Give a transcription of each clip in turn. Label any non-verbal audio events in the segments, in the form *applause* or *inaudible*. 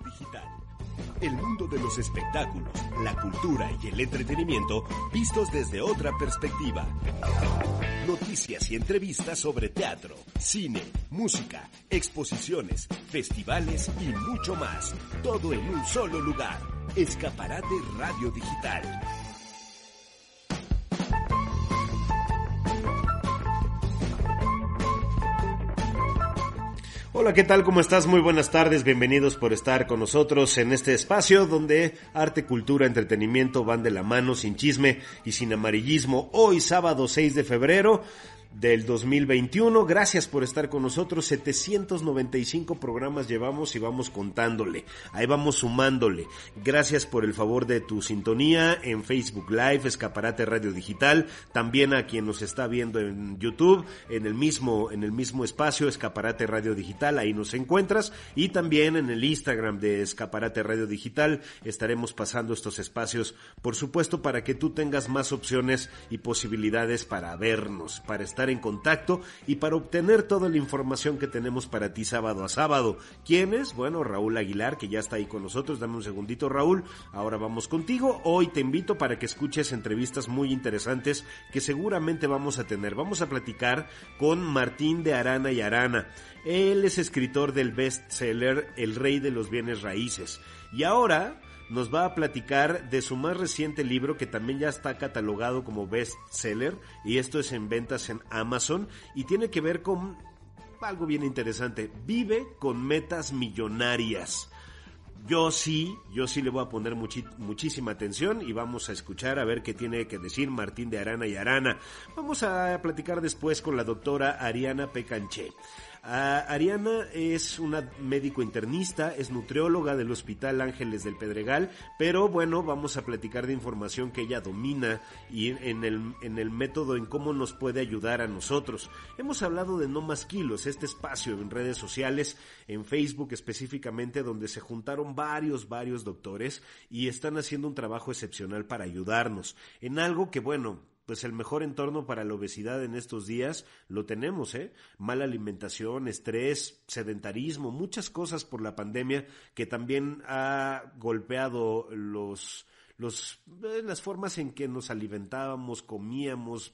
Digital. El mundo de los espectáculos, la cultura y el entretenimiento vistos desde otra perspectiva. Noticias y entrevistas sobre teatro, cine, música, exposiciones, festivales y mucho más. Todo en un solo lugar. Escaparate Radio Digital. Hola, ¿qué tal? ¿Cómo estás? Muy buenas tardes, bienvenidos por estar con nosotros en este espacio donde arte, cultura, entretenimiento van de la mano, sin chisme y sin amarillismo. Hoy, sábado 6 de febrero, del 2021. Gracias por estar con nosotros. 795 programas llevamos y vamos contándole. Ahí vamos sumándole. Gracias por el favor de tu sintonía en Facebook Live, Escaparate Radio Digital. También a quien nos está viendo en YouTube, en el mismo, en el mismo espacio, Escaparate Radio Digital. Ahí nos encuentras. Y también en el Instagram de Escaparate Radio Digital estaremos pasando estos espacios, por supuesto, para que tú tengas más opciones y posibilidades para vernos, para estar en contacto y para obtener toda la información que tenemos para ti sábado a sábado. ¿Quién es? Bueno, Raúl Aguilar, que ya está ahí con nosotros. Dame un segundito, Raúl. Ahora vamos contigo. Hoy te invito para que escuches entrevistas muy interesantes que seguramente vamos a tener. Vamos a platicar con Martín de Arana y Arana. Él es escritor del bestseller El Rey de los Bienes Raíces. Y ahora nos va a platicar de su más reciente libro que también ya está catalogado como bestseller y esto es en ventas en Amazon y tiene que ver con algo bien interesante. Vive con metas millonarias. Yo sí, yo sí le voy a poner muchísima atención y vamos a escuchar a ver qué tiene que decir Martín de Arana y Arana. Vamos a platicar después con la doctora Ariana Pecanche. Ariana es una médico internista, es nutrióloga del Hospital Ángeles del Pedregal, pero bueno, vamos a platicar de información que ella domina y en el, en el método en cómo nos puede ayudar a nosotros. Hemos hablado de No Más Kilos, este espacio en redes sociales, en Facebook específicamente, donde se juntaron varios, varios doctores y están haciendo un trabajo excepcional para ayudarnos en algo que, bueno, pues el mejor entorno para la obesidad en estos días lo tenemos, ¿eh? Mala alimentación, estrés, sedentarismo, muchas cosas por la pandemia que también ha golpeado los los, eh, las formas en que nos alimentábamos, comíamos,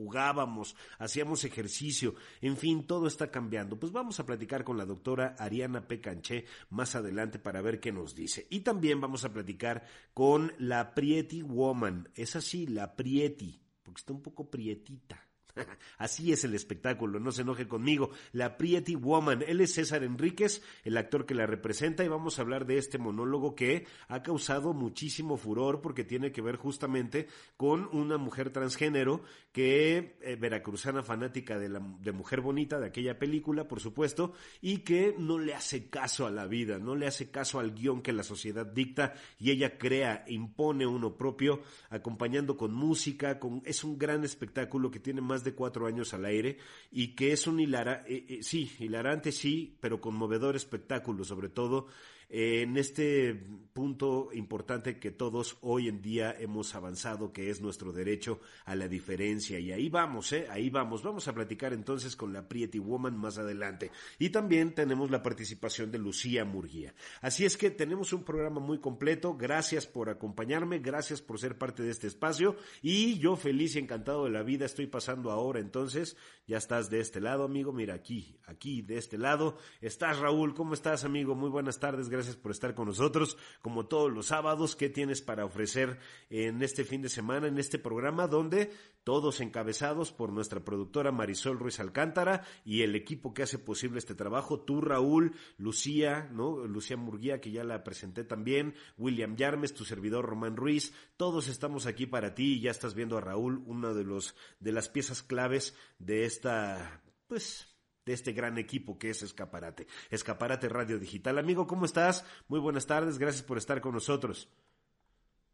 jugábamos, hacíamos ejercicio, en fin, todo está cambiando. Pues vamos a platicar con la doctora Ariana Pecanché más adelante para ver qué nos dice. Y también vamos a platicar con la Prieti Woman, es así, la Prieti, porque está un poco prietita. *laughs* Así es el espectáculo, no se enoje conmigo. La Pretty Woman, él es César Enríquez, el actor que la representa, y vamos a hablar de este monólogo que ha causado muchísimo furor porque tiene que ver justamente con una mujer transgénero que, eh, veracruzana fanática de, la, Mujer Bonita, de aquella película, por supuesto, y que no le hace caso a la vida, no le hace caso al guion que la sociedad dicta y ella crea, impone uno propio, acompañando con música, con, es un gran espectáculo que tiene más de cuatro años al aire y que es un hilara, eh, eh, sí, hilarante sí, pero conmovedor espectáculo, sobre todo en este punto importante que todos hoy en día hemos avanzado, que es nuestro derecho a la diferencia. Y ahí vamos, ¿eh? Ahí vamos. Vamos a platicar entonces con la Pretty Woman más adelante. Y también tenemos la participación de Lucía Murguía. Así es que tenemos un programa muy completo. Gracias por acompañarme, gracias por ser parte de este espacio. Y yo feliz y encantado de la vida estoy pasando ahora. Entonces, ya estás de este lado, amigo. Mira aquí, aquí, de este lado. Estás, Raúl. ¿Cómo estás, amigo? Muy buenas tardes. Gracias gracias por estar con nosotros. Como todos los sábados, ¿qué tienes para ofrecer en este fin de semana, en este programa, donde todos encabezados por nuestra productora Marisol Ruiz Alcántara y el equipo que hace posible este trabajo, tú, Raúl, Lucía, ¿no? Lucía Murguía, que ya la presenté también, William Yarmes, tu servidor Román Ruiz, todos estamos aquí para ti y ya estás viendo a Raúl, una de los, de las piezas claves de esta, pues, de este gran equipo que es Escaparate. Escaparate Radio Digital. Amigo, ¿cómo estás? Muy buenas tardes, gracias por estar con nosotros.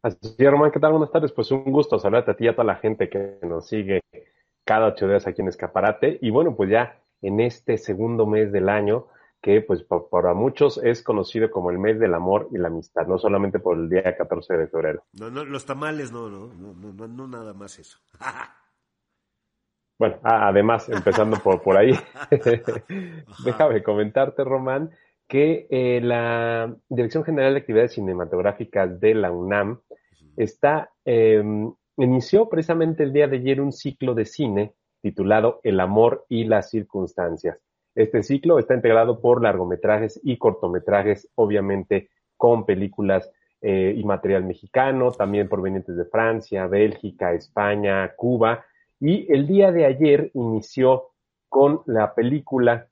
Así es, Román, ¿qué tal? Buenas tardes. Pues un gusto saludarte a ti y a toda la gente que nos sigue cada ocho días aquí en Escaparate. Y bueno, pues ya en este segundo mes del año, que pues para muchos es conocido como el mes del amor y la amistad, no solamente por el día 14 de febrero. No, no, los tamales no, no, no, no, no, nada más eso. *laughs* bueno, además, *laughs* empezando por, por ahí, déjame comentarte, Román, que eh, la Dirección General de Actividades Cinematográficas de la UNAM está, eh, inició precisamente el día de ayer un ciclo de cine titulado El amor y las circunstancias. Este ciclo está integrado por largometrajes y cortometrajes, obviamente con películas eh, y material mexicano, también provenientes de Francia, Bélgica, España, Cuba. Y el día de ayer inició con la película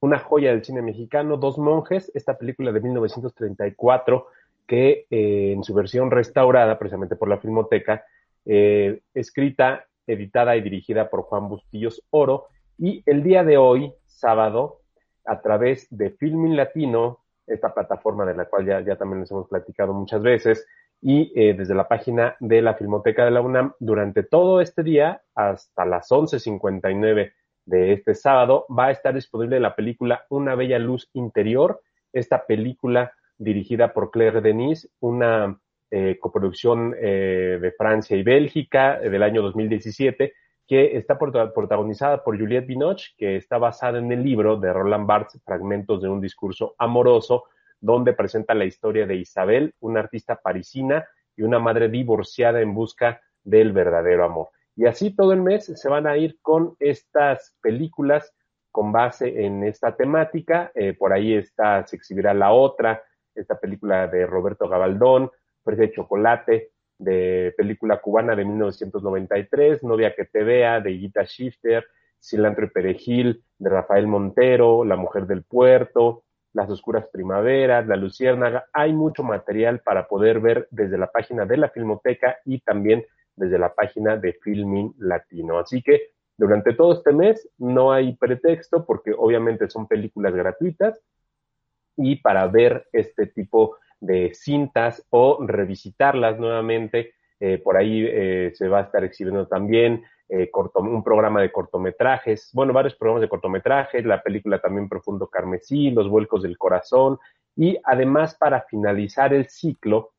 una joya del cine mexicano, Dos Monjes, esta película de 1934 que eh, en su versión restaurada precisamente por la Filmoteca, eh, escrita, editada y dirigida por Juan Bustillos Oro, y el día de hoy, sábado, a través de Filmin Latino, esta plataforma de la cual ya, ya también les hemos platicado muchas veces, y eh, desde la página de la Filmoteca de la UNAM, durante todo este día, hasta las 11.59 de este sábado, va a estar disponible la película Una Bella Luz Interior, esta película dirigida por Claire Denis, una eh, coproducción eh, de Francia y Bélgica del año 2017, que está protagonizada por Juliette Binoche, que está basada en el libro de Roland Barthes, Fragmentos de un discurso amoroso, donde presenta la historia de Isabel, una artista parisina y una madre divorciada en busca del verdadero amor. Y así todo el mes se van a ir con estas películas con base en esta temática. por ahí está, se exhibirá la otra, esta película de Roberto Gabaldón, Fresa de Chocolate, de película cubana de 1993, Novia que te vea, de Gita Shifter, Cilantro y Perejil, de Rafael Montero, La Mujer del Puerto, Las Oscuras Primaveras, La Luciérnaga. Hay mucho material para poder ver desde la página de la Filmoteca y también desde la página de Filmin Latino. Así que durante todo este mes no hay pretexto porque obviamente son películas gratuitas y para ver este tipo de cintas o revisitarlas nuevamente. Eh, por ahí eh, se va a estar exhibiendo también eh, un programa de cortometrajes, bueno, varios programas de cortometrajes, la película también Profundo Carmesí, Los Vuelcos del Corazón, y además para finalizar el ciclo,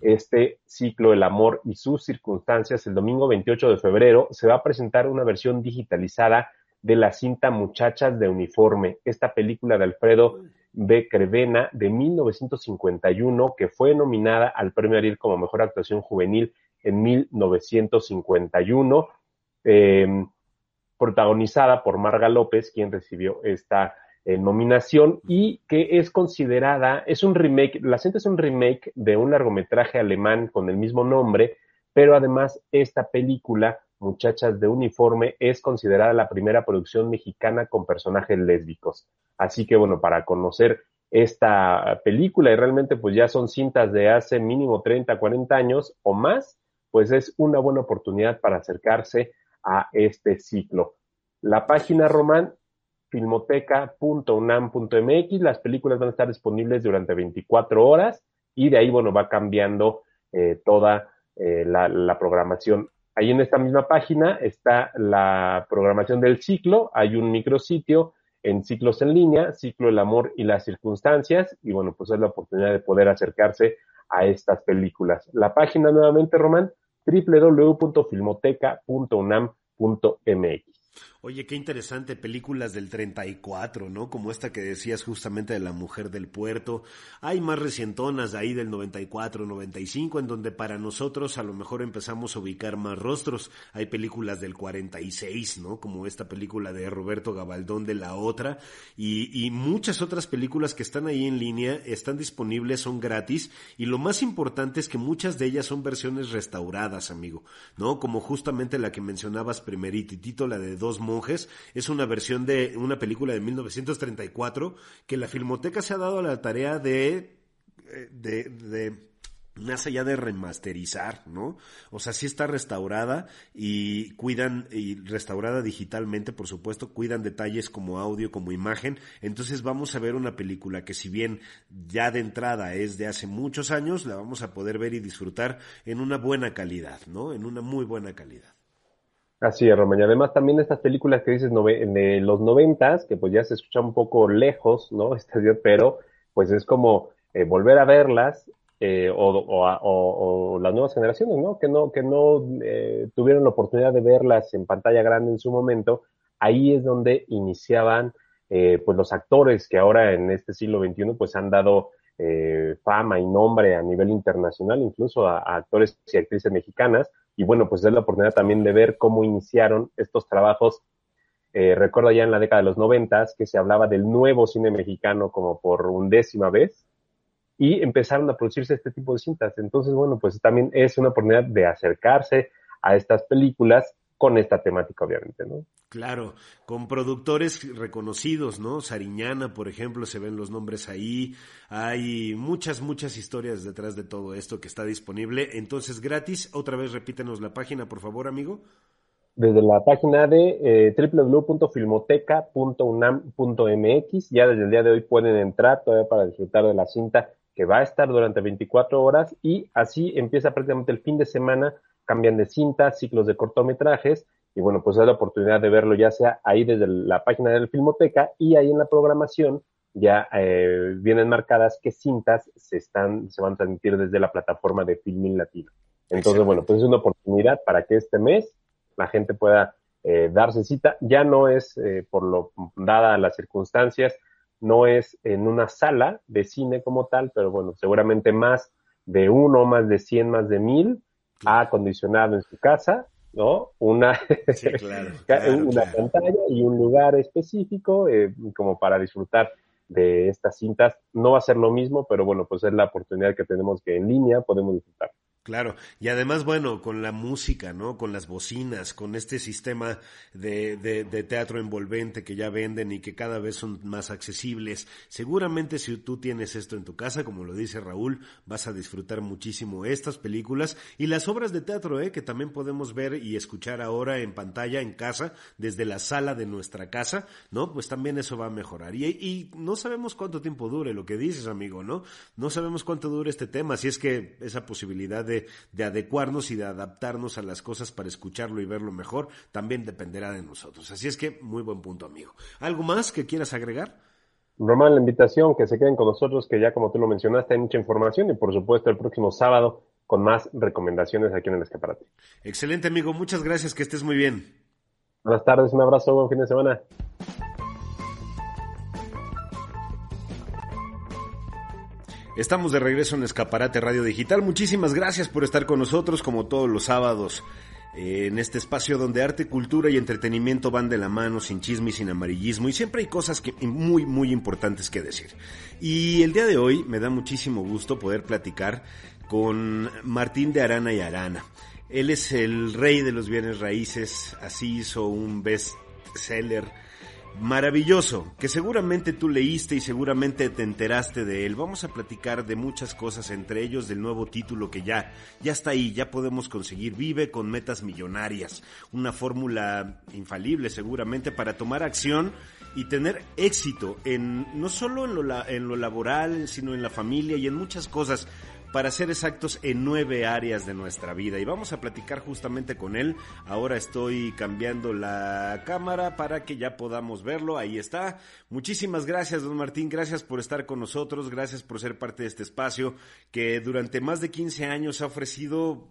este ciclo El amor y sus circunstancias, el domingo 28 de febrero se va a presentar una versión digitalizada de la cinta Muchachas de Uniforme, esta película de Alfredo B. Crevena de 1951, que fue nominada al Premio Ariel como Mejor Actuación Juvenil en 1951, em, protagonizada por Marga López, quien recibió esta eh, nominación y que es considerada, es un remake, la cinta es un remake de un largometraje alemán con el mismo nombre, pero además esta película Muchachas de Uniforme es considerada la primera producción mexicana con personajes lésbicos. Así que bueno, para conocer esta película y realmente pues ya son cintas de hace mínimo 30, 40 años o más, pues es una buena oportunidad para acercarse a este ciclo. La página Román, filmoteca.unam.mx, las películas van a estar disponibles durante 24 horas y de ahí, bueno, va cambiando eh, toda eh, la, la programación. Ahí en esta misma página está la programación del ciclo, hay un micrositio en ciclos en línea, ciclo el amor y las circunstancias, y bueno, pues es la oportunidad de poder acercarse a estas películas. La página nuevamente, Román, www.filmoteca.unam.mx. Oye, qué interesante, películas del 34, ¿no? Como esta que decías justamente de la mujer del puerto. Hay más recientonas ahí del 94, 95, en donde para nosotros a lo mejor empezamos a ubicar más rostros. Hay películas del 46, ¿no? Como esta película de Roberto Gabaldón de la otra. Y, y muchas otras películas que están ahí en línea, están disponibles, son gratis. Y lo más importante es que muchas de ellas son versiones restauradas, amigo, ¿no? Como justamente la que mencionabas primeritito, la de Dos Monjes, es una versión de una película de 1934 que la Filmoteca se ha dado a la tarea de, eh, de, más allá de remasterizar, ¿no? O sea, sí está restaurada y cuidan, y restaurada digitalmente, por supuesto, cuidan detalles como audio, como imagen. Entonces vamos a ver una película que si bien ya de entrada es de hace muchos años, la vamos a poder ver y disfrutar en una buena calidad, ¿no? En una muy buena calidad. Así es, Román. Y además también estas películas que dices de los noventas, que pues ya se escucha un poco lejos, ¿no? *laughs* Este, pero pues es como eh, volver a verlas eh, o, las nuevas generaciones, ¿no? Que no, que no eh, tuvieron la oportunidad de verlas en pantalla grande en su momento, ahí es donde iniciaban eh, pues los actores que ahora en este siglo XXI pues han dado fama y nombre a nivel internacional, incluso a, actores y actrices mexicanas, y bueno, pues es la oportunidad también de ver cómo iniciaron estos trabajos. recuerdo ya en la década de los noventas que se hablaba del nuevo cine mexicano como por undécima vez, y empezaron a producirse este tipo de cintas. Entonces, bueno, pues también es una oportunidad de acercarse a estas películas con esta temática, obviamente, ¿no? Claro, con productores reconocidos, ¿no? Sariñana, por ejemplo, se ven los nombres ahí. Hay muchas, muchas historias detrás de todo esto que está disponible. Entonces, gratis. Otra vez repítenos la página, por favor, amigo. Desde la página de eh, www.filmoteca.unam.mx, ya desde el día de hoy pueden entrar todavía para disfrutar de la cinta que va a estar durante 24 horas y así empieza prácticamente el fin de semana, cambian de cintas, ciclos de cortometrajes y bueno, pues es la oportunidad de verlo ya sea ahí desde la página de la Filmoteca y ahí en la programación ya eh, vienen marcadas qué cintas se están, se van a transmitir desde la plataforma de Filmin Latino. Entonces, bueno, pues es una oportunidad para que este mes la gente pueda eh, darse cita. Ya no es eh, por lo dada las circunstancias, no es en una sala de cine como tal, pero bueno, seguramente más de uno, más de cien, más de mil, ha acondicionado en su casa, ¿no? Una, *laughs* una pantalla y un lugar específico eh, como para disfrutar de estas cintas. No va a ser lo mismo, pero bueno, pues es la oportunidad que tenemos que en línea podemos disfrutar. Claro, y además, bueno, con la música, ¿no? Con las bocinas, con este sistema de, de, de, teatro envolvente que ya venden y que cada vez son más accesibles. Seguramente si tú tienes esto en tu casa, como lo dice Raúl, vas a disfrutar muchísimo estas películas y las obras de teatro, ¿eh? Que también podemos ver y escuchar ahora en pantalla, en casa, desde la sala de nuestra casa, ¿no? Pues también eso va a mejorar. Y, y no sabemos cuánto tiempo dure lo que dices, amigo, ¿no? No sabemos cuánto dure este tema, si es que esa posibilidad de de, adecuarnos y de adaptarnos a las cosas para escucharlo y verlo mejor, también dependerá de nosotros. Así es que, muy buen punto, amigo. ¿Algo más que quieras agregar? Román, la invitación, que se queden con nosotros, que ya como tú lo mencionaste, hay mucha información y por supuesto el próximo sábado con más recomendaciones aquí en el escaparate. Excelente, amigo. Muchas gracias. Que estés muy bien. Buenas tardes, un abrazo, buen fin de semana. Estamos de regreso en Escaparate Radio Digital. Muchísimas gracias por estar con nosotros como todos los sábados eh, en este espacio donde arte, cultura y entretenimiento van de la mano, sin chisme y sin amarillismo, y siempre hay cosas que, muy, muy importantes que decir. Y el día de hoy me da muchísimo gusto poder platicar con Martín de Arana y Arana. Él es el rey de los bienes raíces, así hizo un best seller maravilloso, que seguramente tú leíste y seguramente te enteraste de él. Vamos a platicar de muchas cosas, entre ellos del nuevo título que ya, ya está ahí, ya podemos conseguir. Vive con metas millonarias, una fórmula infalible seguramente para tomar acción y tener éxito en no solo en lo, en lo laboral, sino en la familia y en muchas cosas para ser exactos, en nueve áreas de nuestra vida. Y vamos a platicar justamente con él. Ahora estoy cambiando la cámara para que ya podamos verlo. Ahí está. Muchísimas gracias, don Martín. Gracias por estar con nosotros. Gracias por ser parte de este espacio que durante más de 15 años ha ofrecido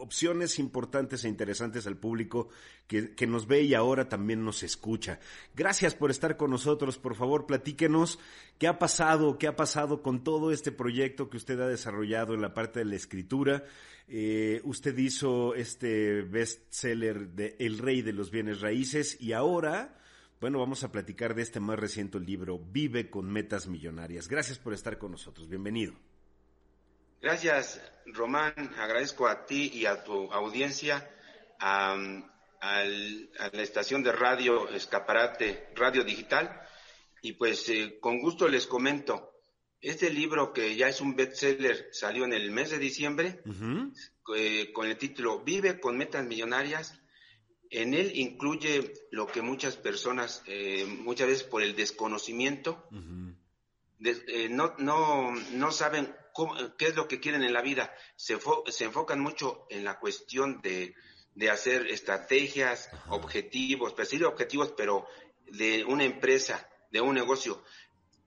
opciones importantes e interesantes al público que, nos ve y ahora también nos escucha. Gracias por estar con nosotros. Por favor, platíquenos qué ha pasado, qué ha pasado con todo este proyecto que usted ha desarrollado en la parte de la escritura. Eh, usted hizo este bestseller de El Rey de los Bienes Raíces y ahora... Bueno, vamos a platicar de este más reciente libro, Vive con Metas Millonarias. Gracias por estar con nosotros. Bienvenido. Gracias, Román. Agradezco a ti y a tu audiencia, a, la estación de radio Escaparate Radio Digital. Y pues eh, con gusto les comento Este libro, que ya es un bestseller, salió en el mes de diciembre, eh, con el título Vive con metas millonarias. En él incluye lo que muchas personas, eh, muchas veces por el desconocimiento, eh, no, no, no saben qué es lo que quieren en la vida. Se, se enfocan mucho en la cuestión de, de hacer estrategias, objetivos, perseguir objetivos, pero de una empresa, de un negocio.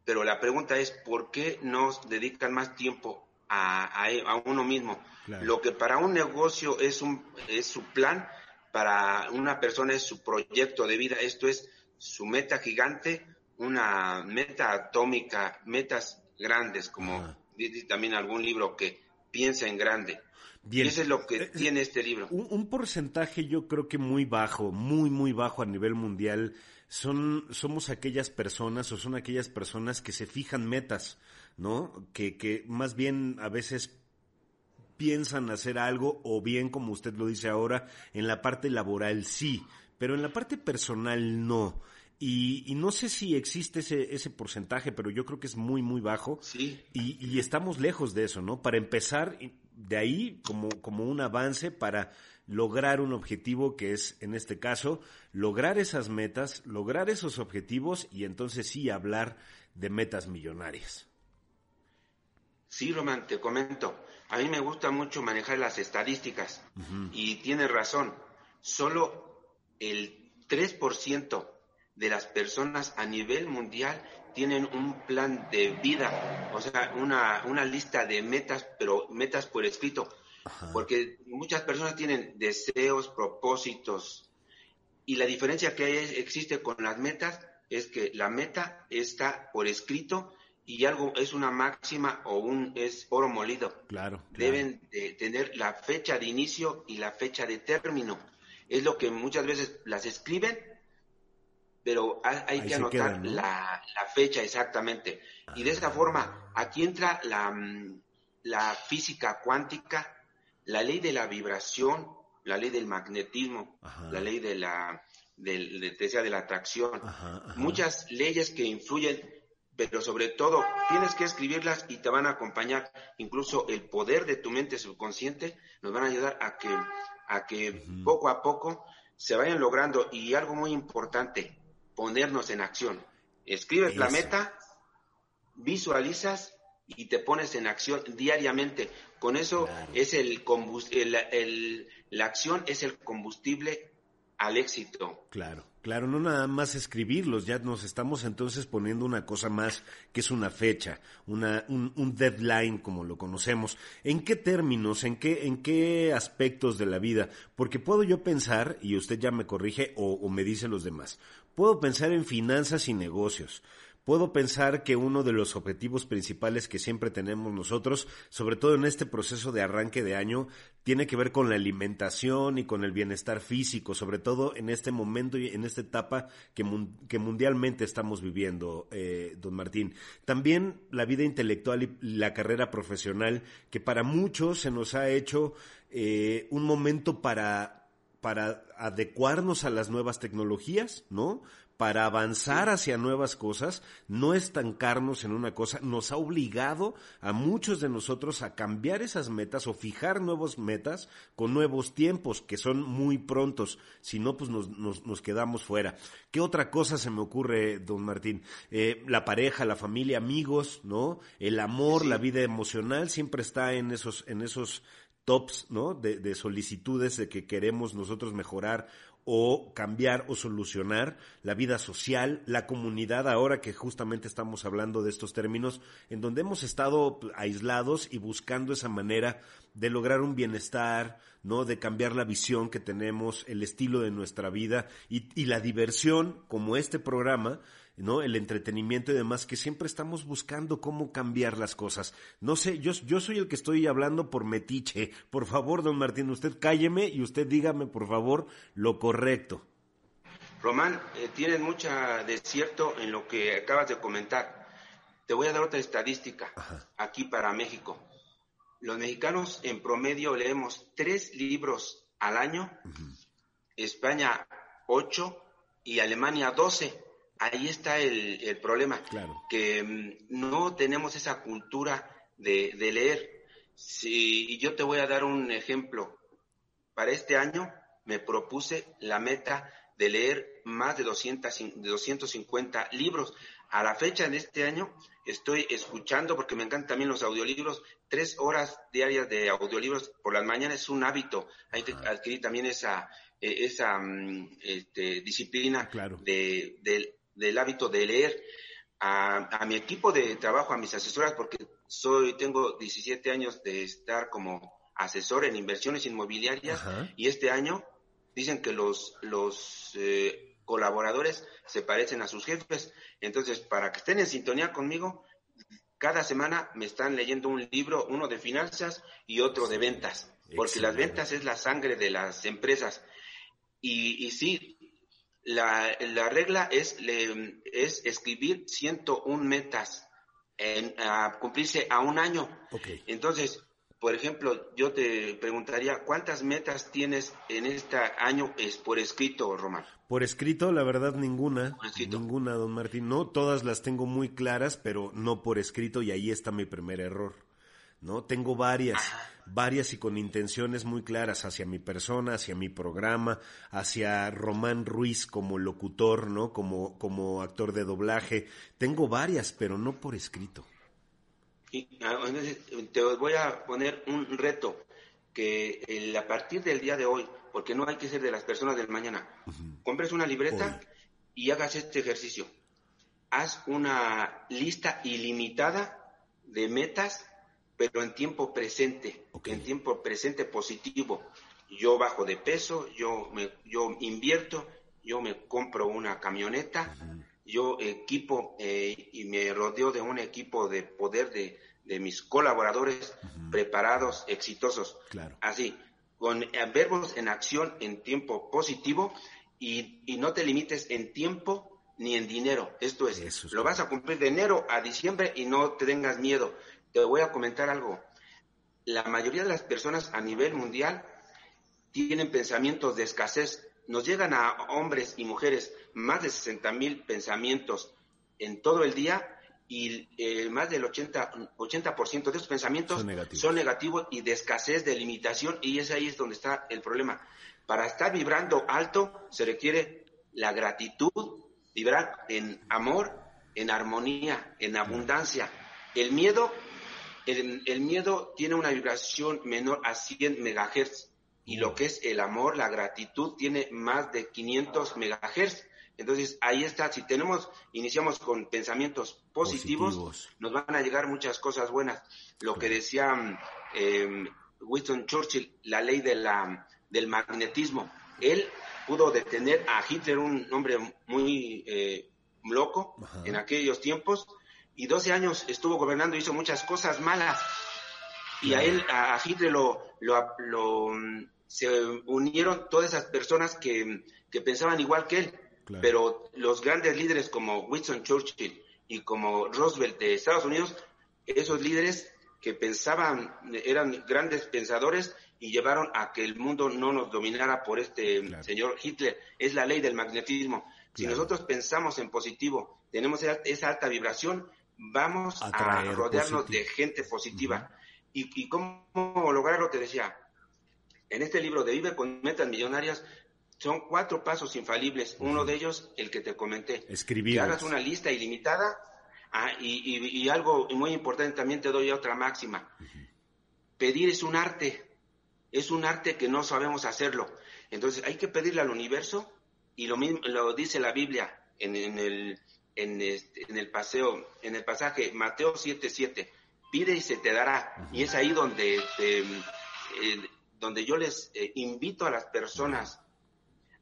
Pero la pregunta es, ¿por qué nos dedican más tiempo a, a, uno mismo? Lo que para un negocio es, un, es su plan, para una persona es su proyecto de vida. Esto es su meta gigante, una meta atómica, metas grandes, como dice también algún libro que piensa en grande. Y eso es lo que eh, tiene este libro. Un, porcentaje yo creo que muy bajo, muy, muy bajo a nivel mundial, son, somos aquellas personas o son aquellas personas que se fijan metas, ¿no? Que, que más bien a veces piensan hacer algo o bien, como usted lo dice ahora, en la parte laboral sí, pero en la parte personal no. Y, no sé si existe ese, ese porcentaje, pero yo creo que es muy, muy bajo. Sí. Y, y estamos lejos de eso, ¿no? Para empezar, de ahí como, como un avance para lograr un objetivo que es, en este caso, lograr esas metas, lograr esos objetivos y entonces sí hablar de metas millonarias. Sí, Román, te comento. A mí me gusta mucho manejar las estadísticas y tienes razón. Solo el 3% de las personas a nivel mundial tienen un plan de vida, o sea, una, una lista de metas, pero metas por escrito. Porque muchas personas tienen deseos, propósitos, y la diferencia que existe con las metas es que la meta está por escrito y algo es una máxima o un es oro molido. Claro. Deben de tener la fecha de inicio y la fecha de término. Es lo que muchas veces las escriben pero hay, que anotar la, fecha exactamente. Y de esta forma, aquí entra la, mm, la física cuántica, la ley de la vibración, la ley del magnetismo, la ley de la, de, de la atracción, muchas leyes que influyen, pero sobre todo tienes que escribirlas y te van a acompañar. Incluso el poder de tu mente subconsciente nos van a ayudar a que, a que poco a poco se vayan logrando. Y algo muy importante, ponernos en acción. Escribes la meta, visualizas y te pones en acción diariamente. Con eso es el, el, la acción es el combustible al éxito. Claro, claro, no nada más escribirlos, ya nos estamos entonces poniendo una cosa más que es una fecha, una, un, un, deadline como lo conocemos. ¿En qué términos, en qué, en qué aspectos de la vida? Porque puedo yo pensar, y usted ya me corrige o, o me dice los demás, puedo pensar en finanzas y negocios, puedo pensar que uno de los objetivos principales que siempre tenemos nosotros, sobre todo en este proceso de arranque de año, tiene que ver con la alimentación y con el bienestar físico, sobre todo en este momento y en esta etapa que, mundialmente estamos viviendo, eh, don Martín. También la vida intelectual y la carrera profesional, que para muchos se nos ha hecho eh, un momento para para adecuarnos a las nuevas tecnologías, ¿no? para avanzar hacia nuevas cosas, no estancarnos en una cosa, nos ha obligado a muchos de nosotros a cambiar esas metas o fijar nuevas metas con nuevos tiempos que son muy prontos, si no pues nos, nos, quedamos fuera. ¿Qué otra cosa se me ocurre, don Martín? Eh, la pareja, la familia, amigos, ¿no? El amor, la vida emocional siempre está en esos, en esos tops, ¿no? De, de, solicitudes de que queremos nosotros mejorar o cambiar o solucionar la vida social, la comunidad, ahora que justamente estamos hablando de estos términos, en donde hemos estado aislados y buscando esa manera de lograr un bienestar, ¿no? De cambiar la visión que tenemos, el estilo de nuestra vida y, y la diversión, como este programa, ¿no? El entretenimiento y demás, que siempre estamos buscando cómo cambiar las cosas. No sé, yo, yo soy el que estoy hablando por metiche. Por favor, don Martín, usted cálleme y usted dígame, por favor, lo correcto. Román, eh, tienes mucha de cierto en lo que acabas de comentar. Te voy a dar otra estadística aquí para México. Los mexicanos en promedio leemos tres libros al año, España ocho y Alemania doce. Ahí está el, problema, que mm, no tenemos esa cultura de, leer. Si yo te voy a dar un ejemplo, para este año me propuse la meta de leer más de, 200, de 250 libros. A la fecha de este año estoy escuchando, porque me encantan también los audiolibros, tres horas diarias de audiolibros por las mañanas es un hábito. Hay que adquirir también esa, eh, esa mm, este, disciplina de, del hábito de leer. A, mi equipo de trabajo, a mis asesoras, porque soy, tengo 17 años de estar como asesor en inversiones inmobiliarias y este año dicen que los, los eh, colaboradores se parecen a sus jefes. Entonces, para que estén en sintonía conmigo, cada semana me están leyendo un libro, uno de finanzas y otro de ventas, porque las ventas es la sangre de las empresas. Y, y sí, la, la regla es, le, es escribir 101 metas en, a cumplirse a un año. Entonces, por ejemplo, yo te preguntaría, ¿cuántas metas tienes en este año es por escrito, Román? Por escrito, la verdad, ninguna. Ninguna, don Martín. No, todas las tengo muy claras, pero no por escrito y ahí está mi primer error. ¿No? Tengo varias varias y con intenciones muy claras hacia mi persona, hacia mi programa, hacia Román Ruiz como locutor, ¿no? Como, como actor de doblaje. Tengo varias, pero no por escrito. Ah, te voy a poner un reto que a partir del día de hoy, porque no hay que ser de las personas del mañana, compres una libreta y hagas este ejercicio. Haz una lista ilimitada de metas pero en tiempo presente, en tiempo presente positivo. Yo bajo de peso, yo, me, yo invierto, yo me compro una camioneta, yo equipo eh, y me rodeo de un equipo de poder de, de mis colaboradores preparados, exitosos. Claro. Así, con eh, verbos en acción en tiempo positivo y, y, no te limites en tiempo ni en dinero. Esto es, lo vas a cumplir de enero a diciembre y no te tengas miedo te voy a comentar algo. La mayoría de las personas a nivel mundial tienen pensamientos de escasez. Nos llegan a hombres y mujeres más de 60 mil pensamientos en todo el día y eh, más del 80%, 80 de esos pensamientos son negativos. y de escasez, de limitación, y es ahí es donde está el problema. Para estar vibrando alto se requiere la gratitud, vibrar en amor, en armonía, en abundancia. El miedo el, miedo tiene una vibración menor a 100 megahertz y lo que es el amor, la gratitud, tiene más de 500 megahertz. Entonces, ahí está, si tenemos, iniciamos con pensamientos positivos, nos van a llegar muchas cosas buenas. Lo que decía em, Winston Churchill, la ley de la, del magnetismo. Él pudo detener a Hitler, un hombre muy eh, loco en aquellos tiempos, y 12 años estuvo gobernando, hizo muchas cosas malas. Y a él, a Hitler, lo, lo, se unieron todas esas personas que, pensaban igual que él. Pero los grandes líderes como Winston Churchill y como Roosevelt de Estados Unidos, esos líderes que pensaban, eran grandes pensadores y llevaron a que el mundo no nos dominara por este señor Hitler. Es la ley del magnetismo. Si nosotros pensamos en positivo, tenemos esa alta vibración, vamos a, rodearnos de gente positiva. y, cómo lograrlo? Te decía, en este libro de Vive con Metas Millonarias son cuatro pasos infalibles. Uno de ellos, el que te comenté. Escribir. Que hagas una lista ilimitada. Ah, y, algo muy importante, también te doy otra máxima. Pedir es un arte. Es un arte que no sabemos hacerlo. Entonces hay que pedirle al universo y lo mismo lo dice la Biblia en el este, en, el paseo, en el pasaje Mateo 7:7, pide y se te dará. Y es ahí donde, eh, donde yo les eh, invito a las personas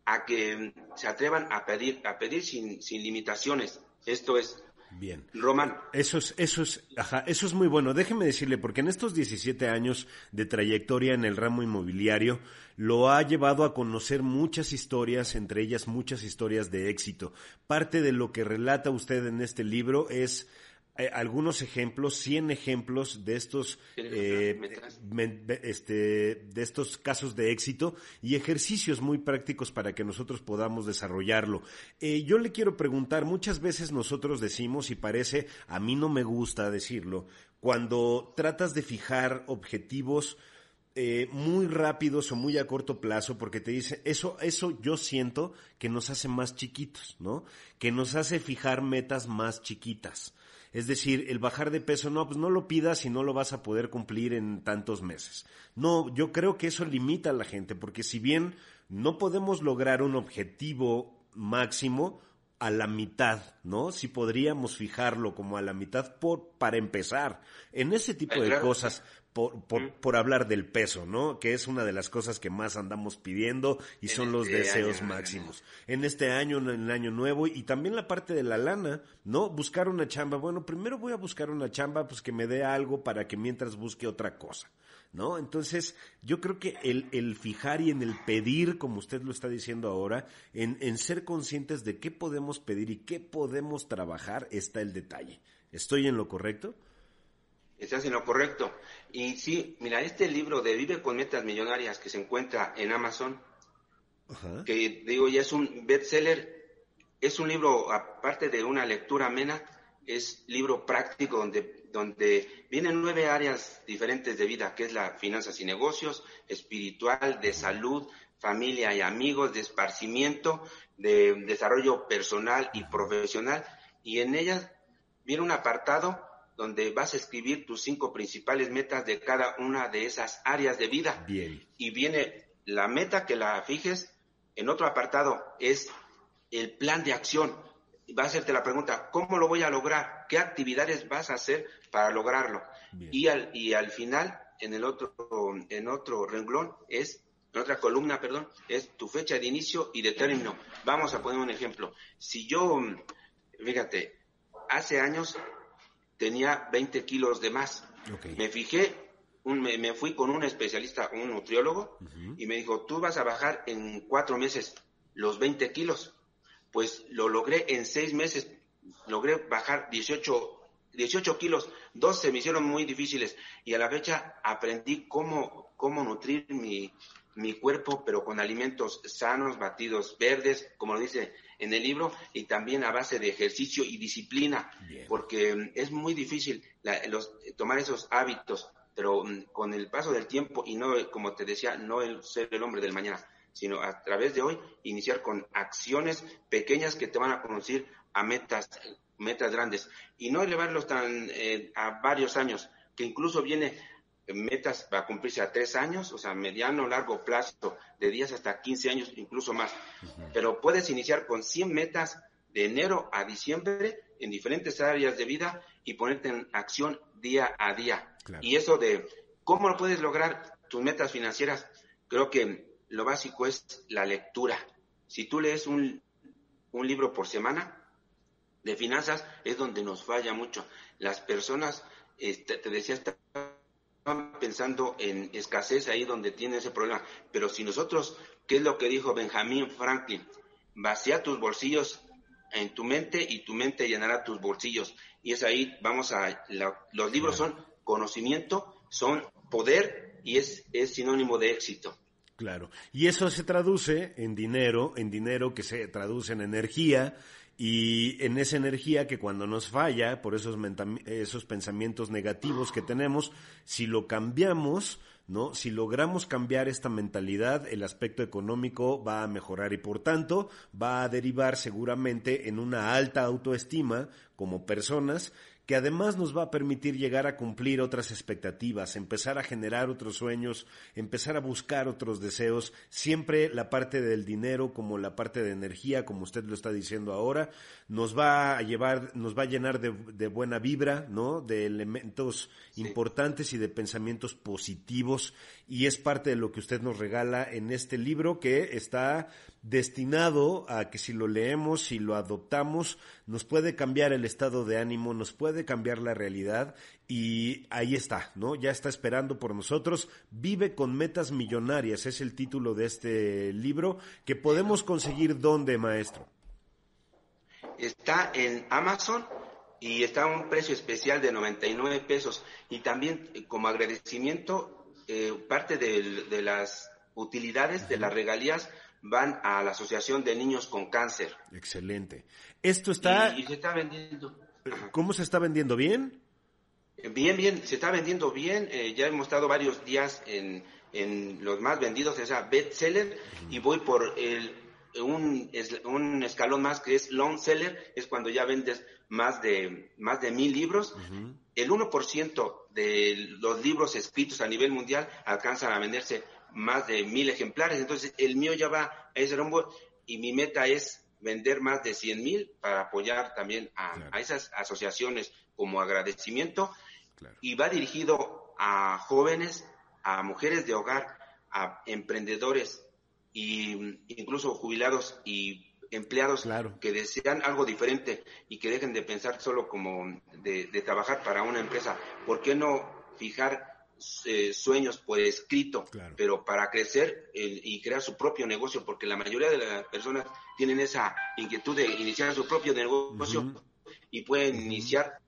a que se atrevan a pedir, a pedir sin, sin limitaciones. Esto es, Bien. Román. Eso es, eso es, ajá, eso es muy bueno. Déjeme decirle, porque en estos 17 años de trayectoria en el ramo inmobiliario, lo ha llevado a conocer muchas historias, entre ellas muchas historias de éxito. Parte de lo que relata usted en este libro es eh, algunos ejemplos, 100 ejemplos de estos, eh, este, de estos casos de éxito y ejercicios muy prácticos para que nosotros podamos desarrollarlo. Eh, yo le quiero preguntar, muchas veces nosotros decimos, y parece, a mí no me gusta decirlo, cuando tratas de fijar objetivos, eh, muy rápidos o muy a corto plazo, porque te dice, eso, eso yo siento que nos hace más chiquitos, ¿no? Que nos hace fijar metas más chiquitas. Es decir, el bajar de peso, no, pues no lo pidas y no lo vas a poder cumplir en tantos meses. No, yo creo que eso limita a la gente, porque si bien no podemos lograr un objetivo máximo, a la mitad, ¿no? Si podríamos fijarlo como a la mitad por, para empezar. En ese tipo de cosas, por, por, por, hablar del peso, ¿no? Que es una de las cosas que más andamos pidiendo y son los este deseos máximos. En este año, en el año nuevo y también la parte de la lana, ¿no? Buscar una chamba. Bueno, primero voy a buscar una chamba pues que me dé algo para que mientras busque otra cosa. ¿no? Entonces, yo creo que el, el fijar y en el pedir, como usted lo está diciendo ahora, en, en ser conscientes de qué podemos pedir y qué podemos trabajar, está el detalle. ¿Estoy en lo correcto? Estás en lo correcto. Y sí, mira, este libro de Vive con Metas Millonarias que se encuentra en Amazon, que digo ya es un bestseller, es un libro, aparte de una lectura amena, es libro práctico donde, donde vienen nueve áreas diferentes de vida, que es la finanzas y negocios, espiritual, de salud, familia y amigos, de esparcimiento, de desarrollo personal y profesional. Y en ellas viene un apartado donde vas a escribir tus cinco principales metas de cada una de esas áreas de vida. Bien. Y viene la meta que la fijes en otro apartado, es el plan de acción va a hacerte la pregunta, ¿cómo lo voy a lograr? ¿Qué actividades vas a hacer para lograrlo? Y al, y al final, en el otro, en otro renglón, es, en otra columna, perdón, es tu fecha de inicio y de término. Vamos a poner un ejemplo. Si yo, fíjate, hace años tenía 20 kilos de más. Me fijé, un, me, fui con un especialista, un nutriólogo, y me dijo, tú vas a bajar en cuatro meses los 20 kilos pues lo logré en seis meses, logré bajar 18, 18 kilos, dos se me hicieron muy difíciles. Y a la fecha aprendí cómo, cómo nutrir mi, mi cuerpo, pero con alimentos sanos, batidos verdes, como lo dice en el libro, y también a base de ejercicio y disciplina, porque es muy difícil los, tomar esos hábitos, pero mm, con el paso del tiempo y no, como te decía, no el ser el hombre del mañana, sino a través de hoy iniciar con acciones pequeñas que te van a conducir a metas, metas grandes. Y no elevarlos tan eh, a varios años, que incluso viene metas para cumplirse a tres años, o sea, mediano, largo plazo, de 10 hasta 15 años, incluso más. Pero puedes iniciar con 100 metas de enero a diciembre en diferentes áreas de vida y ponerte en acción día a día. Y eso de cómo lo puedes lograr tus metas financieras, creo que lo básico es la lectura. Si tú lees un, un libro por semana de finanzas, es donde nos falla mucho. Las personas, este, te decía, están pensando en escasez ahí donde tiene ese problema. Pero si nosotros, ¿qué es lo que dijo Benjamin Franklin? Vacía tus bolsillos en tu mente y tu mente llenará tus bolsillos. Y es ahí, vamos a, los libros son conocimiento, son poder y es, es sinónimo de éxito. Claro. Y eso se traduce en dinero, en dinero que se traduce en energía y en esa energía que cuando nos falla por esos, esos pensamientos negativos que tenemos, si lo cambiamos, ¿no? Si logramos cambiar esta mentalidad, el aspecto económico va a mejorar y por tanto va a derivar seguramente en una alta autoestima como personas que además nos va a permitir llegar a cumplir otras expectativas, empezar a generar otros sueños, empezar a buscar otros deseos, siempre la parte del dinero como la parte de energía, como usted lo está diciendo ahora, nos va a llevar, nos va a llenar de, buena vibra, ¿no? De elementos importantes y de pensamientos positivos y es parte de lo que usted nos regala en este libro que está destinado a que si lo leemos, si lo adoptamos, nos puede cambiar el estado de ánimo, nos puede cambiar la realidad y ahí está, ¿no? Ya está esperando por nosotros. Vive con metas millonarias es el título de este libro que podemos conseguir dónde, maestro. Está en Amazon y está a un precio especial de 99 pesos. Y también eh, como agradecimiento, eh, parte de, las utilidades de las regalías van a la Asociación de Niños con Cáncer. Excelente. Esto está... Y, se está vendiendo. ¿Cómo se está vendiendo? ¿Bien? Bien, bien, se está vendiendo bien. ya hemos estado varios días en, los más vendidos, esa bestseller, y voy por el, un, un escalón más que es long seller, es cuando ya vendes más de, más de mil libros. El 1% de los libros escritos a nivel mundial alcanzan a venderse más de mil ejemplares. Entonces, el mío ya va a ese rumbo y mi meta es vender más de 100 mil para apoyar también a, esas asociaciones como agradecimiento. Y va dirigido a jóvenes, a mujeres de hogar, a emprendedores e incluso jubilados y empleados que desean algo diferente y que dejen de pensar solo como de, trabajar para una empresa. ¿Por qué no fijar eh, sueños por escrito, pero para crecer y crear su propio negocio? Porque la mayoría de las personas tienen esa inquietud de iniciar su propio negocio y pueden iniciar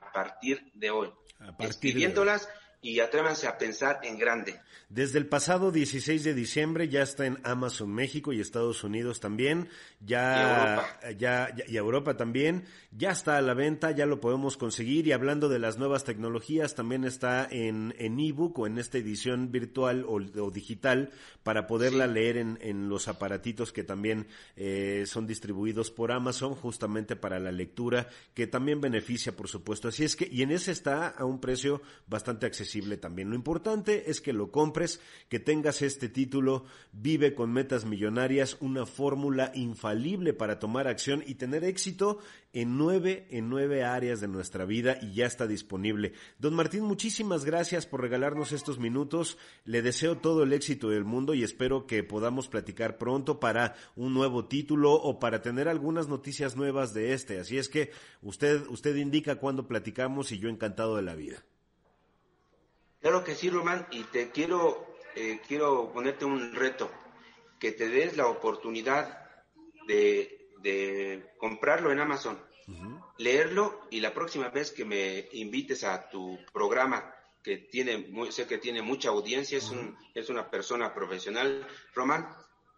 a partir de hoy. A partir escribiéndolas y atrévanse a pensar en grande. Desde el pasado 16 de diciembre ya está en Amazon México y Estados Unidos también, ya, y ya, y Europa también, ya está a la venta, ya lo podemos conseguir y hablando de las nuevas tecnologías también está en en ebook o en esta edición virtual o, digital para poderla leer en, en, los aparatitos que también eh, son distribuidos por Amazon justamente para la lectura que también beneficia por supuesto. Así es que y en ese está a un precio bastante accesible también. Lo importante es que lo compres que tengas este título, Vive con Metas Millonarias, una fórmula infalible para tomar acción y tener éxito en nueve, en nueve áreas de nuestra vida y ya está disponible. Don Martín, muchísimas gracias por regalarnos estos minutos. Le deseo todo el éxito del mundo y espero que podamos platicar pronto para un nuevo título o para tener algunas noticias nuevas de este. Así es que usted, usted indica cuándo platicamos y yo encantado de la vida. Claro que sí, Román, y te quiero, eh, quiero ponerte un reto, que te des la oportunidad de, de comprarlo en Amazon, leerlo y la próxima vez que me invites a tu programa, que tiene, sé que tiene mucha audiencia, es, un, es una persona profesional, Román,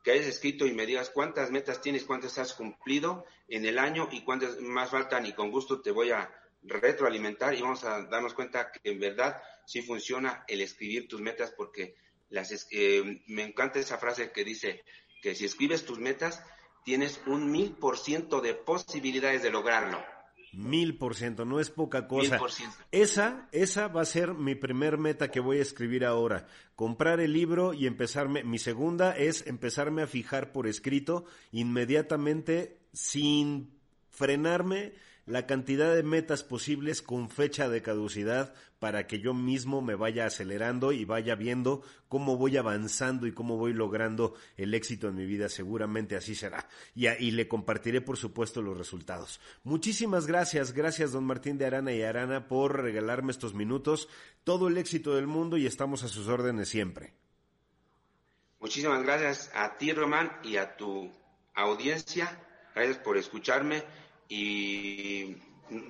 que hayas escrito y me digas cuántas metas tienes, cuántas has cumplido en el año y cuántas más faltan y con gusto te voy a retroalimentar y vamos a darnos cuenta que en verdad sí funciona el escribir tus metas porque las, eh, me encanta esa frase que dice que si escribes tus metas tienes un mil por ciento de posibilidades de lograrlo. Mil por ciento, no es poca cosa. Esa, esa va a ser mi primer meta que voy a escribir ahora. Comprar el libro y empezarme. Mi segunda es empezarme a fijar por escrito inmediatamente sin frenarme la cantidad de metas posibles con fecha de caducidad para que yo mismo me vaya acelerando y vaya viendo cómo voy avanzando y cómo voy logrando el éxito en mi vida. Seguramente así será. Y, y le compartiré, por supuesto, los resultados. Muchísimas gracias. Gracias, don Martín de Arana y Arana, por regalarme estos minutos. Todo el éxito del mundo y estamos a sus órdenes siempre. Muchísimas gracias a ti, Román, y a tu audiencia. Gracias por escucharme y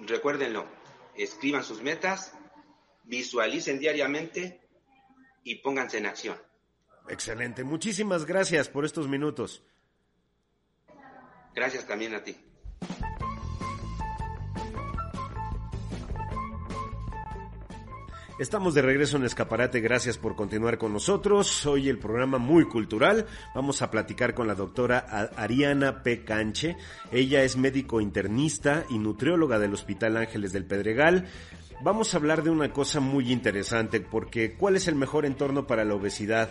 recuérdenlo, escriban sus metas, visualicen diariamente y pónganse en acción. Excelente, muchísimas gracias por estos minutos. Gracias también a ti. Estamos de regreso en Escaparate, gracias por continuar con nosotros. Hoy el programa muy cultural. Vamos a platicar con la doctora Ariana P. Canche. Ella es médico internista y nutrióloga del Hospital Ángeles del Pedregal. Vamos a hablar de una cosa muy interesante porque ¿cuál es el mejor entorno para la obesidad?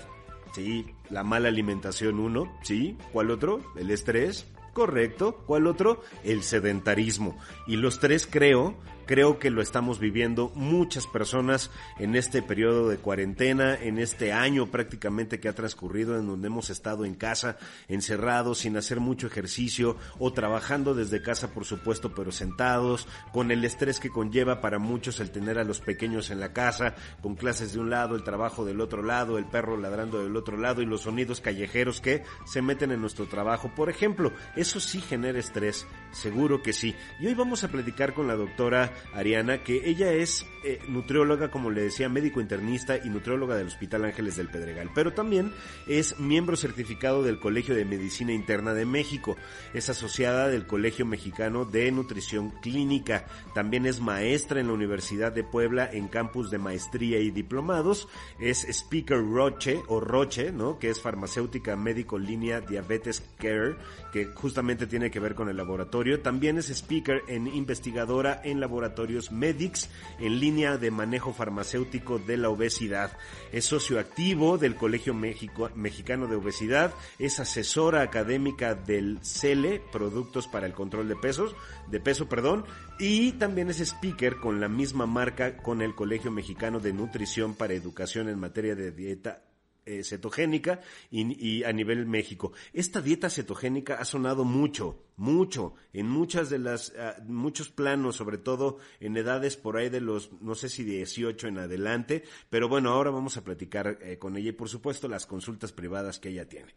Sí, la mala alimentación uno, sí, ¿cuál otro? El estrés, correcto, ¿cuál otro? El sedentarismo. Y los tres creo creo que lo estamos viviendo muchas personas en este periodo de cuarentena, en este año prácticamente que ha transcurrido en donde hemos estado en casa, encerrados, sin hacer mucho ejercicio o trabajando desde casa por supuesto, pero sentados, con el estrés que conlleva para muchos el tener a los pequeños en la casa, con clases de un lado, el trabajo del otro lado, el perro ladrando del otro lado y los sonidos callejeros que se meten en nuestro trabajo. Por ejemplo, eso sí genera estrés, seguro que sí. Y hoy vamos a platicar con la doctora Ariana, que ella es eh, nutrióloga, como le decía, médico internista y nutrióloga del Hospital Ángeles del Pedregal, pero también es miembro certificado del Colegio de Medicina Interna de México, es asociada del Colegio Mexicano de Nutrición Clínica, también es maestra en la Universidad de Puebla en campus de maestría y diplomados, es speaker Roche o Roche, ¿no? que es farmacéutica médico línea Diabetes Care, que justamente tiene que ver con el laboratorio, también es speaker en investigadora en laboratorios Medix en línea de manejo farmacéutico de la obesidad. Es socio activo del Colegio Mexicano de Obesidad, es asesora académica del CELE, Productos para el Control de Pesos, de Peso, perdón, y también es speaker con la misma marca con el Colegio Mexicano de Nutrición para Educación en materia de dieta eh, cetogénica y, a nivel México. Esta dieta cetogénica ha sonado mucho, mucho, en muchas de las, ah, muchos planos, sobre todo en edades por ahí de los, no sé si 18 en adelante, pero bueno, ahora vamos a platicar eh, con ella y por supuesto las consultas privadas que ella tiene.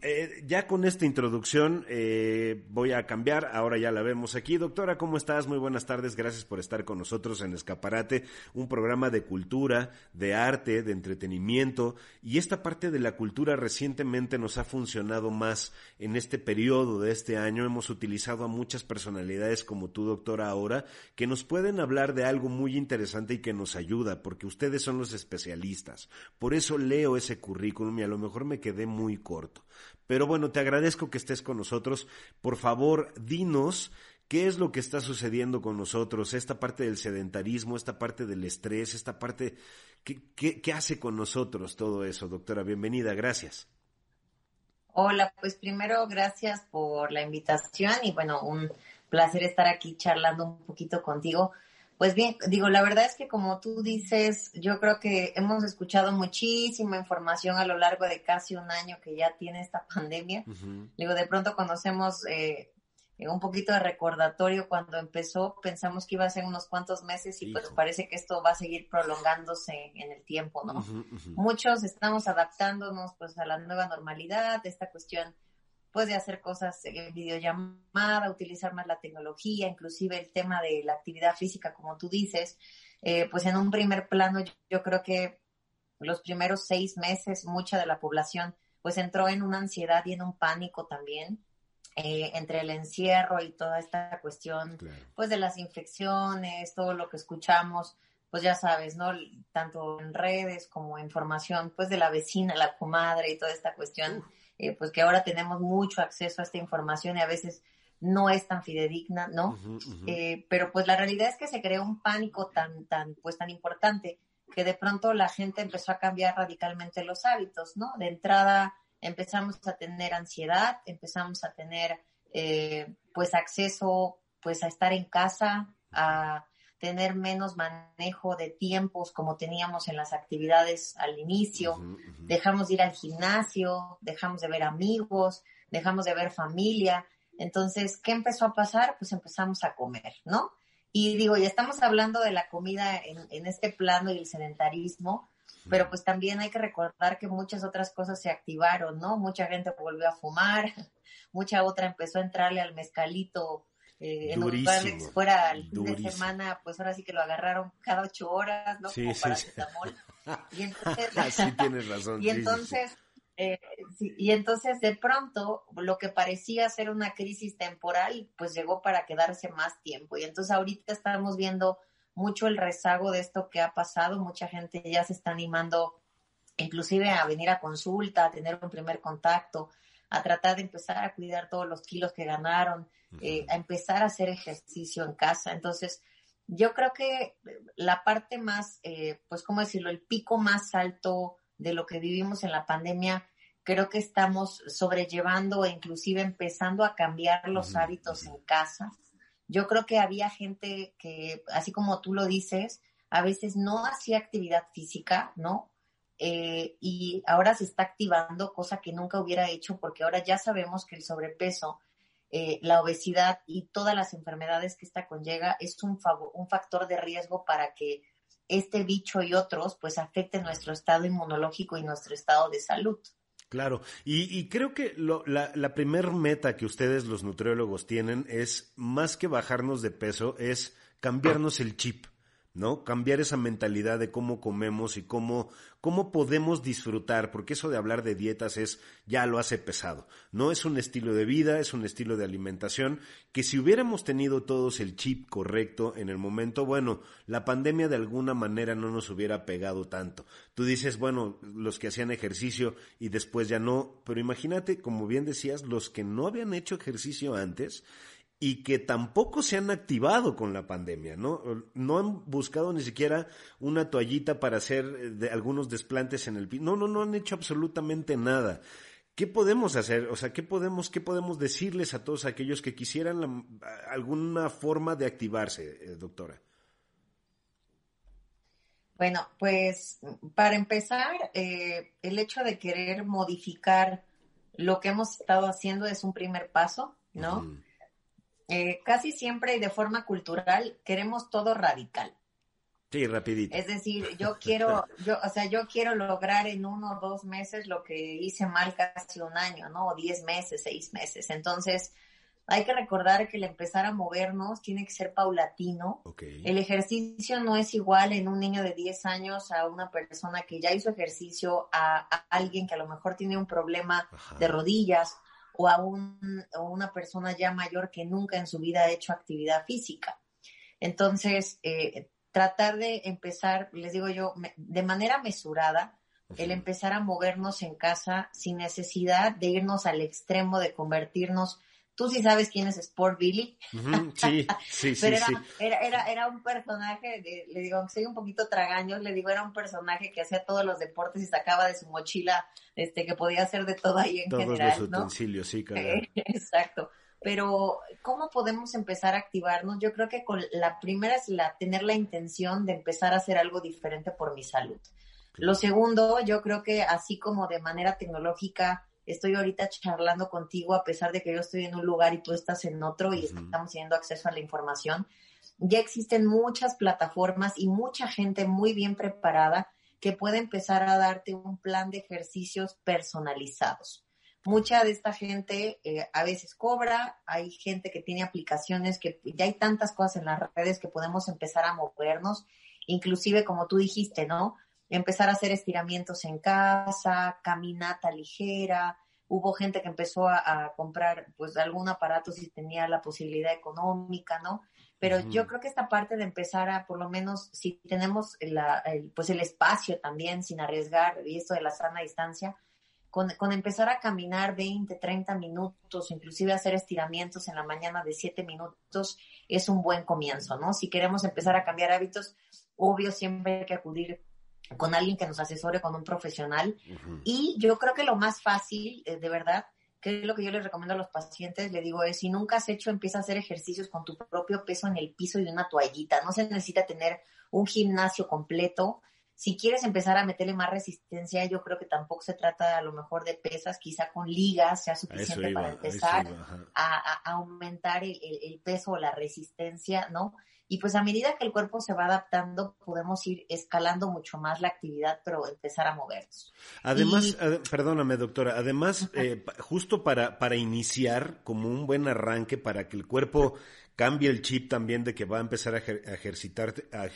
Eh, ya con esta introducción voy a cambiar, ahora ya la vemos aquí. Doctora, ¿cómo estás? Muy buenas tardes, gracias por estar con nosotros en Escaparate, un programa de cultura, de arte, de entretenimiento y esta parte de la cultura recientemente nos ha funcionado más en este periodo de este año. Hemos utilizado a muchas personalidades como tú, doctora, ahora, que nos pueden hablar de algo muy interesante y que nos ayuda, porque ustedes son los especialistas. Por eso leo ese currículum y a lo mejor me quedé muy corto. Pero bueno, te agradezco que estés con nosotros. Por favor, dinos ¿Qué es lo que está sucediendo con nosotros? Esta parte del sedentarismo, esta parte del estrés, esta parte... ¿Qué, qué, hace con nosotros todo eso, doctora? Bienvenida, gracias. Hola, pues primero gracias por la invitación y bueno, un placer estar aquí charlando un poquito contigo. Pues bien, digo, la verdad es que como tú dices, yo creo que hemos escuchado muchísima información a lo largo de casi un año que ya tiene esta *laughs* pandemia. Digo, de pronto conocemos eh, un poquito de recordatorio cuando empezó, pensamos que iba a ser unos cuantos meses y pues parece que esto va a seguir prolongándose en el tiempo, ¿no? Muchos estamos adaptándonos pues a la nueva normalidad, esta cuestión pues de hacer cosas en videollamada, utilizar más la tecnología, inclusive el tema de la actividad física, como tú dices, eh, pues en un primer plano yo creo que los primeros seis meses mucha de la población pues entró en una ansiedad y en un pánico también eh, entre el encierro y toda esta cuestión, pues de las infecciones, todo lo que escuchamos, pues ya sabes, ¿no? Tanto en redes como información, pues de la vecina, la comadre y toda esta cuestión, eh, pues que ahora tenemos mucho acceso a esta información y a veces no es tan fidedigna, ¿no? Eh, pero pues la realidad es que se creó un pánico tan, tan, pues tan importante que de pronto la gente empezó a cambiar radicalmente los hábitos, ¿no? De entrada, empezamos a tener ansiedad, empezamos a tener eh, pues acceso pues a estar en casa, a tener menos manejo de tiempos como teníamos en las actividades al inicio, dejamos de ir al gimnasio, dejamos de ver amigos, dejamos de ver familia. Entonces, ¿qué empezó a pasar? Pues empezamos a comer, ¿no? Y digo, ya estamos hablando de la comida en, en este plano y el sedentarismo, pero pues también hay que recordar que muchas otras cosas se activaron, ¿no? Mucha gente volvió a fumar, *laughs* mucha otra empezó a entrarle al mezcalito eh, en lugar de que fuera el fin de semana, pues ahora sí que lo agarraron cada ocho horas, ¿no? Sí, Como sí, *laughs* Y entonces, sí, tienes razón. *laughs* y entonces, eh, y entonces de pronto lo que parecía ser una crisis temporal, pues llegó para quedarse más tiempo. Y entonces ahorita estamos viendo mucho el rezago de esto que ha pasado. Mucha gente ya se está animando inclusive a venir a consulta, a tener un primer contacto, a tratar de empezar a cuidar todos los kilos que ganaron, eh, a empezar a hacer ejercicio en casa. Entonces, yo creo que la parte más, eh, pues, ¿cómo decirlo? El pico más alto de lo que vivimos en la pandemia, creo que estamos sobrellevando e inclusive empezando a cambiar los hábitos en casa yo creo que había gente que, así como tú lo dices, a veces no hacía actividad física, ¿no? Eh, y ahora se está activando, cosa que nunca hubiera hecho, porque ahora ya sabemos que el sobrepeso, eh, la obesidad y todas las enfermedades que esta conlleva es un, un factor de riesgo para que este bicho y otros pues afecten nuestro estado inmunológico y nuestro estado de salud. Claro, y, creo que la, la primer meta que ustedes los nutriólogos tienen es, más que bajarnos de peso, es cambiarnos el chip. ¿No? Cambiar esa mentalidad de cómo comemos y cómo, cómo podemos disfrutar, porque eso de hablar de dietas es, ya lo hace pesado, ¿no? Es un estilo de vida, es un estilo de alimentación, que si hubiéramos tenido todos el chip correcto en el momento, bueno, la pandemia de alguna manera no nos hubiera pegado tanto. Tú dices, bueno, los que hacían ejercicio y después ya no, pero imagínate, como bien decías, los que no habían hecho ejercicio antes, y que tampoco se han activado con la pandemia, ¿no? No han buscado ni siquiera una toallita para hacer eh, de algunos desplantes en el piso. No, no, no han hecho absolutamente nada. ¿Qué podemos hacer? O sea, ¿qué podemos, qué podemos decirles a todos aquellos que quisieran alguna forma de activarse, eh, doctora? Bueno, pues para empezar, eh, el hecho de querer modificar lo que hemos estado haciendo es un primer paso, ¿no? Eh, casi siempre y de forma cultural queremos todo radical. Sí, rapidito. Es decir, yo *laughs* quiero, yo, o sea, yo quiero lograr en uno o dos meses lo que hice mal casi un año, ¿no? O diez meses, seis meses. Entonces, hay que recordar que el empezar a movernos tiene que ser paulatino. El ejercicio no es igual en un niño de 10 años a una persona que ya hizo ejercicio, a, alguien que a lo mejor tiene un problema de rodillas o a, una persona ya mayor que nunca en su vida ha hecho actividad física. Entonces, eh, tratar de empezar, les digo yo, de manera mesurada, el empezar a movernos en casa sin necesidad de irnos al extremo de convertirnos Tú sí sabes quién es Sport Billy. sí, sí, *laughs* sí, era, Era, era, un personaje, le digo, aunque soy un poquito tragaño, le digo, era un personaje que hacía todos los deportes y sacaba de su mochila, este, que podía hacer de todo ahí en todos general. Los utensilios, sí, *laughs* claro. exacto. Pero, ¿cómo podemos empezar a activarnos? Yo creo que con la primera es la, tener la intención de empezar a hacer algo diferente por mi salud. Lo segundo, yo creo que así como de manera tecnológica, estoy ahorita charlando contigo a pesar de que yo estoy en un lugar y tú estás en otro y estamos teniendo acceso a la información. Ya existen muchas plataformas y mucha gente muy bien preparada que puede empezar a darte un plan de ejercicios personalizados. Mucha de esta gente eh, a veces cobra, hay gente que tiene aplicaciones que ya hay tantas cosas en las redes que podemos empezar a movernos, inclusive como tú dijiste, ¿no? Empezar a hacer estiramientos en casa, caminata ligera. Hubo gente que empezó a, comprar pues algún aparato si tenía la posibilidad económica, ¿no? Pero yo creo que esta parte de empezar a, por lo menos, si tenemos la, el, pues el espacio también, sin arriesgar, y esto de la sana distancia, con, con, empezar a caminar 20, 30 minutos, inclusive hacer estiramientos en la mañana de 7 minutos, es un buen comienzo, ¿no? Si queremos empezar a cambiar hábitos, obvio siempre hay que acudir con alguien que nos asesore, con un profesional. Y yo creo que lo más fácil, eh, de verdad, que es lo que yo les recomiendo a los pacientes, le digo es, si nunca has hecho, empieza a hacer ejercicios con tu propio peso en el piso y una toallita. No se necesita tener un gimnasio completo. Si quieres empezar a meterle más resistencia, yo creo que tampoco se trata a lo mejor de pesas, quizá con ligas sea suficiente para empezar a, aumentar el, el, peso o la resistencia, ¿no? Y pues a medida que el cuerpo se va adaptando, podemos ir escalando mucho más la actividad, pero empezar a movernos. Además, perdóname doctora, además, eh, justo para, para iniciar como un buen arranque, para que el cuerpo cambia el chip también de que va a empezar a, ejercitar, a,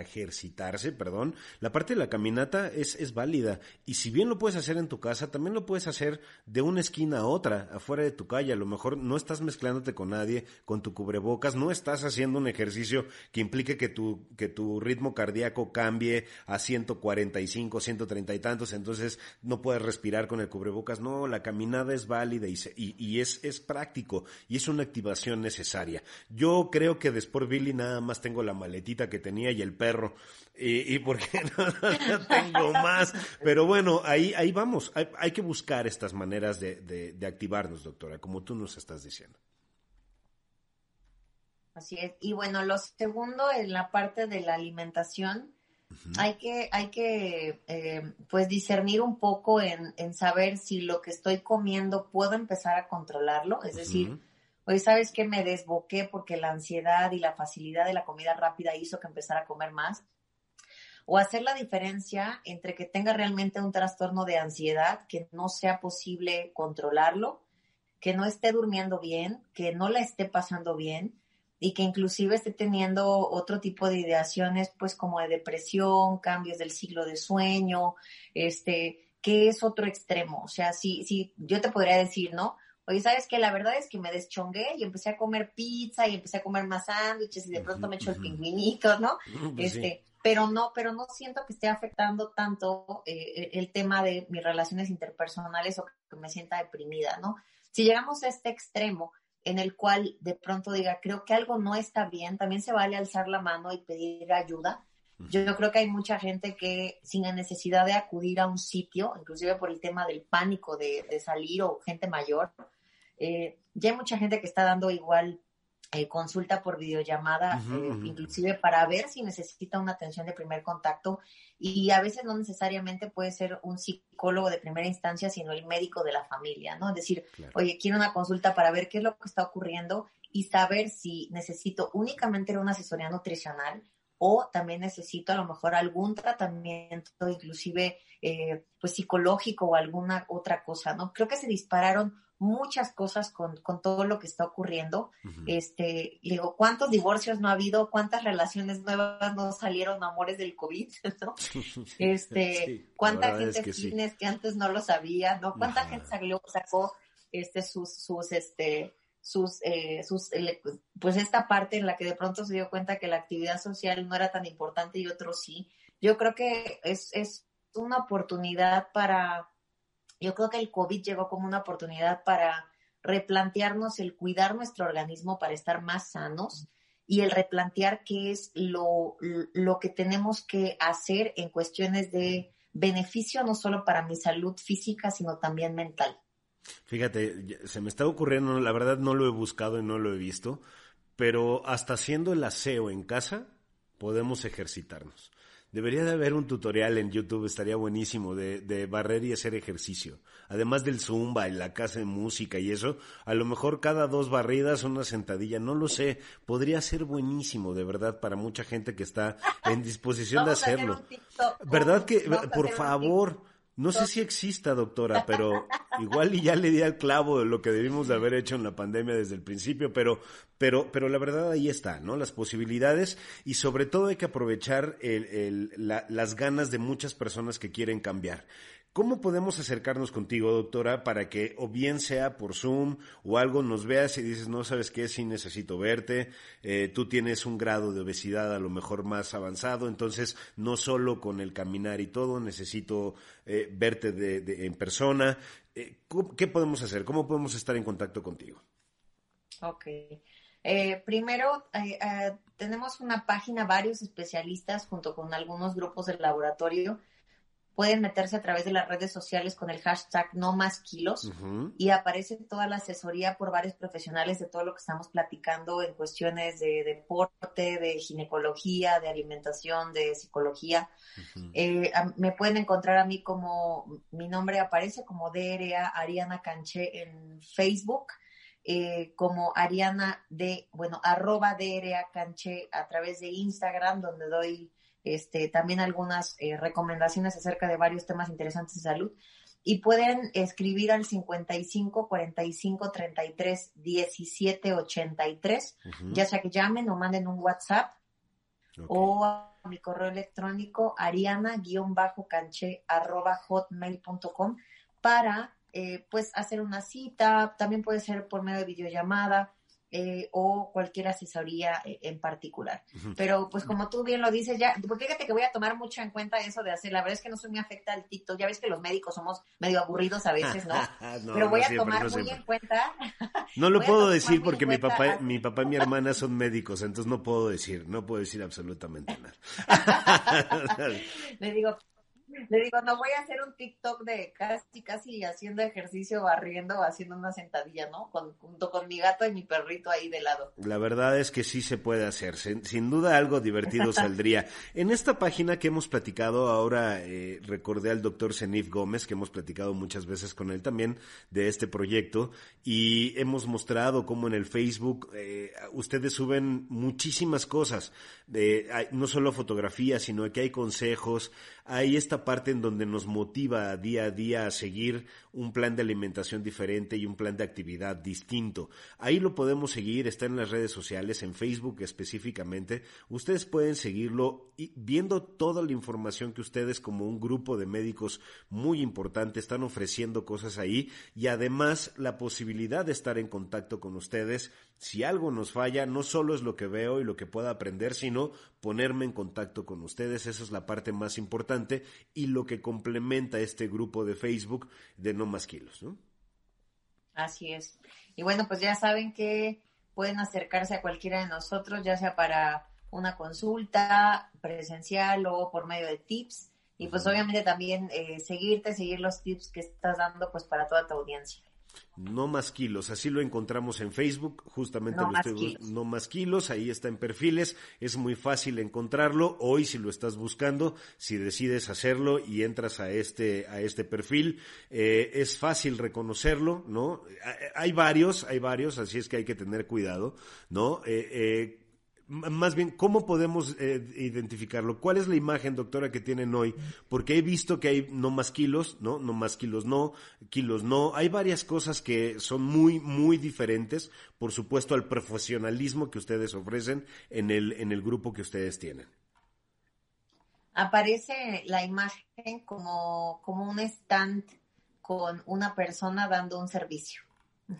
ejercitarse, perdón, la parte de la caminata es, es válida. Y si bien lo puedes hacer en tu casa, también lo puedes hacer de una esquina a otra, afuera de tu calle. A lo mejor no estás mezclándote con nadie, con tu cubrebocas, no estás haciendo un ejercicio que implique que tu, que tu ritmo cardíaco cambie a 145, 130 y tantos, entonces no puedes respirar con el cubrebocas. No, la caminada es válida y, y, y es, es práctico y es una activación necesaria. Yo creo que de Sport Billy nada más tengo la maletita que tenía y el perro. Y, y porque *laughs* no, tengo más. Pero bueno, ahí, ahí vamos. Hay, que buscar estas maneras de, de, activarnos, doctora, como tú nos estás diciendo. Así es. Y bueno, lo segundo, en la parte de la alimentación, hay que, hay que eh, pues discernir un poco en, en, saber si lo que estoy comiendo puedo empezar a controlarlo. Es decir, hoy sabes que me desboqué porque la ansiedad y la facilidad de la comida rápida hizo que empezara a comer más. O hacer la diferencia entre que tenga realmente un trastorno de ansiedad, que no sea posible controlarlo, que no esté durmiendo bien, que no la esté pasando bien y que inclusive esté teniendo otro tipo de ideaciones, pues como de depresión, cambios del ciclo de sueño, este, que es otro extremo. O sea, si, si yo te podría decir, ¿no? Oye, ¿sabes qué? La verdad es que me deschongué y empecé a comer pizza y empecé a comer más sándwiches y de pronto me echo el pingüinito, ¿no? Pues este, pero no, pero no siento que esté afectando tanto eh, el tema de mis relaciones interpersonales o que me sienta deprimida, ¿no? Si llegamos a este extremo, en el cual de pronto diga, creo que algo no está bien, también se vale alzar la mano y pedir ayuda. Yo, creo que hay mucha gente que sin la necesidad de acudir a un sitio, inclusive por el tema del pánico de, salir o gente mayor, eh, ya hay mucha gente que está dando igual eh, consulta por videollamada, eh, inclusive para ver si necesita una atención de primer contacto y a veces no necesariamente puede ser un psicólogo de primera instancia, sino el médico de la familia, ¿no? Es decir, oye, quiero una consulta para ver qué es lo que está ocurriendo y saber si necesito únicamente una asesoría nutricional o también necesito a lo mejor algún tratamiento, inclusive eh, pues psicológico o alguna otra cosa, ¿no? Creo que se dispararon muchas cosas con, con todo lo que está ocurriendo. Este, digo, ¿cuántos divorcios no ha habido? ¿Cuántas relaciones nuevas no salieron amores del COVID? *laughs* ¿no? *laughs* Este, ¿cuánta gente que, que antes no lo sabía? ¿no? ¿Cuánta gente salió, sacó este, sus, sus, este, sus, eh, sus, pues esta parte en la que de pronto se dio cuenta que la actividad social no era tan importante y otros sí. Yo creo que es, es una oportunidad para, yo creo que el COVID llegó como una oportunidad para replantearnos el cuidar nuestro organismo para estar más sanos y el replantear qué es lo, lo que tenemos que hacer en cuestiones de beneficio no solo para mi salud física, sino también mental. Fíjate, se me está ocurriendo, la verdad no lo he buscado y no lo he visto, pero hasta haciendo el aseo en casa podemos ejercitarnos. Debería de haber un tutorial en YouTube, estaría buenísimo, de, de, barrer y hacer ejercicio. Además del zumba y la casa de música y eso, a lo mejor cada dos barridas una sentadilla, no lo sé, podría ser buenísimo, de verdad, para mucha gente que está en disposición de hacerlo. ¿Verdad que, por favor, no sé si exista, doctora, pero igual y ya le di al clavo de lo que debimos de haber hecho en la pandemia desde el principio, pero, pero, pero la verdad ahí está, ¿no? Las posibilidades y sobre todo hay que aprovechar el, las ganas de muchas personas que quieren cambiar. ¿Cómo podemos acercarnos contigo, doctora, para que o bien sea por Zoom o algo nos veas y dices, no sabes qué, sí necesito verte, eh, tú tienes un grado de obesidad a lo mejor más avanzado, entonces no solo con el caminar y todo, necesito eh, verte de, en persona. Eh, ¿Qué podemos hacer? ¿Cómo podemos estar en contacto contigo? Ok. primero, tenemos una página, varios especialistas junto con algunos grupos del laboratorio pueden meterse a través de las redes sociales con el hashtag no más kilos y aparece toda la asesoría por varios profesionales de todo lo que estamos platicando en cuestiones de deporte, de ginecología, de alimentación, de psicología. Eh, me pueden encontrar a mí como, mi nombre aparece como DRA Ariana Canché en Facebook. Eh, como Ariana de, bueno, arroba DRA Canché a través de Instagram, donde doy este, también algunas eh, recomendaciones acerca de varios temas interesantes de salud. Y pueden escribir al 55 45 33 17 83, ya sea que llamen o manden un WhatsApp o a mi correo electrónico ariana-canche arroba hotmail.com para eh, pues hacer una cita, también puede ser por medio de videollamada, eh, o cualquier asesoría eh, en particular. Pero pues como tú bien lo dices, ya, porque fíjate que voy a tomar mucho en cuenta eso de hacer, la verdad es que no soy muy afecta al TikTok, ya ves que los médicos somos medio aburridos a veces, ¿no? *laughs* Pero voy a tomar muy en cuenta. *laughs* No lo puedo decir porque mi papá, mi papá y mi hermana son médicos, entonces no puedo decir, no puedo decir absolutamente nada. *laughs* Le digo, Le digo, no voy a hacer un TikTok de casi, casi haciendo ejercicio, barriendo, haciendo una sentadilla, ¿no? Con, junto con mi gato y mi perrito ahí de lado. La verdad es que sí se puede hacer. Sin, duda algo divertido *laughs* saldría. En esta página que hemos platicado, ahora eh, recordé al doctor Zenif Gómez, que hemos platicado muchas veces con él también de este proyecto, y hemos mostrado cómo en el Facebook eh, ustedes suben muchísimas cosas. Eh, no solo fotografías, sino que hay consejos, hay esta parte en donde nos motiva día a día a seguir un plan de alimentación diferente y un plan de actividad distinto. Ahí lo podemos seguir, está en las redes sociales, en Facebook específicamente. Ustedes pueden seguirlo y viendo toda la información que ustedes como un grupo de médicos muy importante están ofreciendo cosas ahí y además la posibilidad de estar en contacto con ustedes. Si algo nos falla, no solo es lo que veo y lo que pueda aprender, sino ponerme en contacto con ustedes. Esa es la parte más importante y lo que complementa este grupo de Facebook No Más Kilos, ¿no? Así es. Y bueno, pues ya saben que pueden acercarse a cualquiera de nosotros, ya sea para una consulta presencial o por medio de tips. Y pues obviamente también eh, seguirte, seguir los tips que estás dando pues para toda tu audiencia. No más kilos, así lo encontramos en Facebook, justamente no, más kilos. no más kilos, ahí está en perfiles, es muy fácil encontrarlo, hoy si lo estás buscando, si decides hacerlo y entras a este, a este perfil, eh, es fácil reconocerlo, ¿no? Hay varios, hay varios, así es que hay que tener cuidado, ¿no? Eh, eh, más bien, ¿cómo podemos eh, identificarlo? ¿Cuál es la imagen, doctora, que tienen hoy? Porque he visto que hay no más kilos, ¿no? No más kilos no, kilos no. Hay varias cosas que son muy, muy diferentes, por supuesto, al profesionalismo que ustedes ofrecen en el, en el grupo que ustedes tienen. Aparece la imagen como, como un stand con una persona dando un servicio.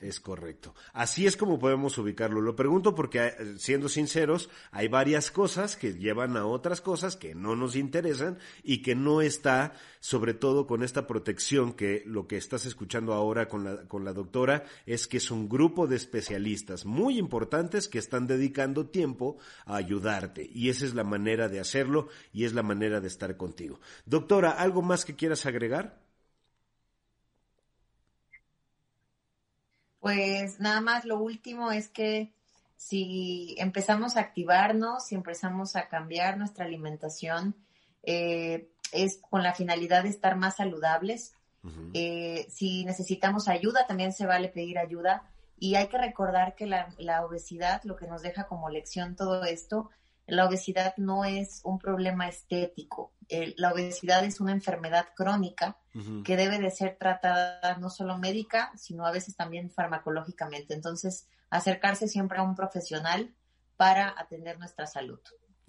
Es correcto. Así es como podemos ubicarlo. Lo pregunto porque, eh, siendo sinceros, hay varias cosas que llevan a otras cosas que no nos interesan y que no está, sobre todo con esta protección que lo que estás escuchando ahora con la, con la doctora es que es un grupo de especialistas muy importantes que están dedicando tiempo a ayudarte. Y esa es la manera de hacerlo y es la manera de estar contigo. Doctora, ¿algo más que quieras agregar? Pues nada más lo último es que si empezamos a activarnos, si empezamos a cambiar nuestra alimentación, eh, es con la finalidad de estar más saludables. Eh, si necesitamos ayuda, también se vale pedir ayuda. Y hay que recordar que la, la obesidad, lo que nos deja como lección todo esto, la obesidad no es un problema estético. la obesidad es una enfermedad crónica que debe de ser tratada no solo médica, sino a veces también farmacológicamente. Entonces, acercarse siempre a un profesional para atender nuestra salud.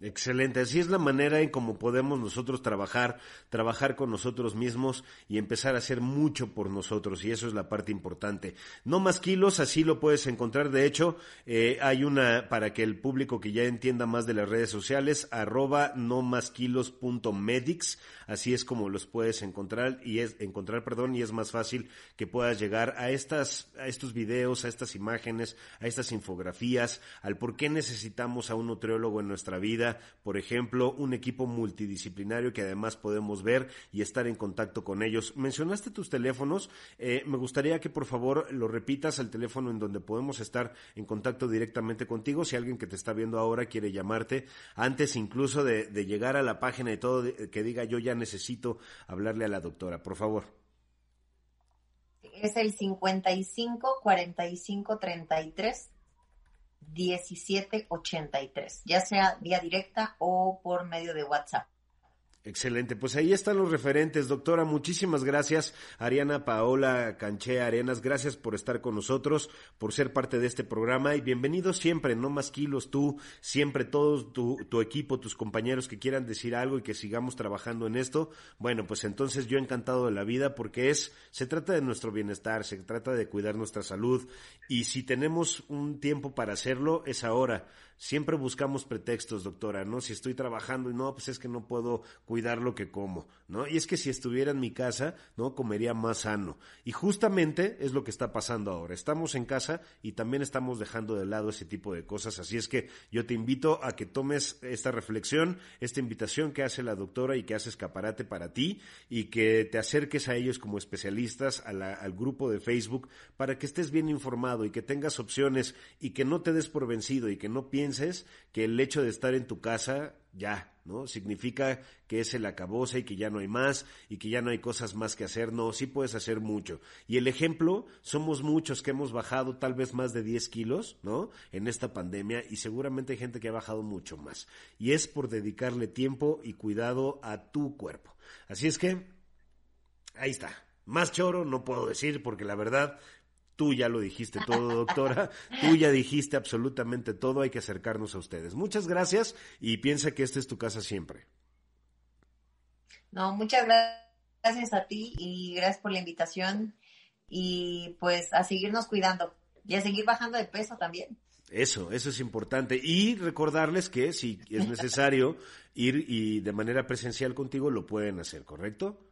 Excelente, así es la manera en cómo podemos nosotros trabajar, trabajar con nosotros mismos y empezar a hacer mucho por nosotros y eso es la parte importante. No más kilos, así lo puedes encontrar. De hecho, eh, hay una para que el público que ya entienda más de las redes sociales, arroba no más kilos punto medics, así es como los puedes encontrar y es encontrar, perdón, y es más fácil que puedas llegar a estas, a estos videos, a estas imágenes, a estas infografías, al por qué necesitamos a un nutriólogo en nuestra vida por ejemplo, un equipo multidisciplinario que además podemos ver y estar en contacto con ellos. Mencionaste tus teléfonos, eh, me gustaría que por favor lo repitas al teléfono en donde podemos estar en contacto directamente contigo. Si alguien que te está viendo ahora quiere llamarte, antes incluso de, llegar a la página y todo, que diga yo ya necesito hablarle a la doctora, por favor. Es el 55 45 33 1783, ya sea vía directa o por medio de WhatsApp. Excelente, pues ahí están los referentes, doctora. Muchísimas gracias, Ariana Paola Canché Arenas. Gracias por estar con nosotros, por ser parte de este programa y bienvenidos siempre, no más kilos tú, siempre todos tu, tu equipo, tus compañeros que quieran decir algo y que sigamos trabajando en esto. Bueno, pues entonces yo encantado de la vida porque es, se trata de nuestro bienestar, se trata de cuidar nuestra salud y si tenemos un tiempo para hacerlo es ahora Siempre buscamos pretextos, doctora, ¿no? Si estoy trabajando y no, pues es que no puedo cuidar lo que como, ¿no? Y es que si estuviera en mi casa, ¿no? Comería más sano. Y justamente es lo que está pasando ahora. Estamos en casa y también estamos dejando de lado ese tipo de cosas. Así es que yo te invito a que tomes esta reflexión, esta invitación que hace la doctora y que hace escaparate para ti y que te acerques a ellos como especialistas, al grupo de Facebook, para que estés bien informado y que tengas opciones y que no te des por vencido y que no pienses que el hecho de estar en tu casa ya, ¿no? Significa que es el acabose y que ya no hay más y que ya no hay cosas más que hacer. No, sí puedes hacer mucho. Y el ejemplo, somos muchos que hemos bajado tal vez más de 10 kilos, ¿no? En esta pandemia y seguramente hay gente que ha bajado mucho más. Y es por dedicarle tiempo y cuidado a tu cuerpo. Así es que, ahí está. Más choro no puedo decir porque la verdad Tú ya lo dijiste todo, doctora. Tú ya dijiste absolutamente todo. Hay que acercarnos a ustedes. Muchas gracias y piensa que esta es tu casa siempre. No, muchas gracias a ti y gracias por la invitación y pues a seguirnos cuidando y a seguir bajando de peso también. Eso, eso es importante. Y recordarles que si es necesario *laughs* ir y de manera presencial contigo, lo pueden hacer, ¿correcto?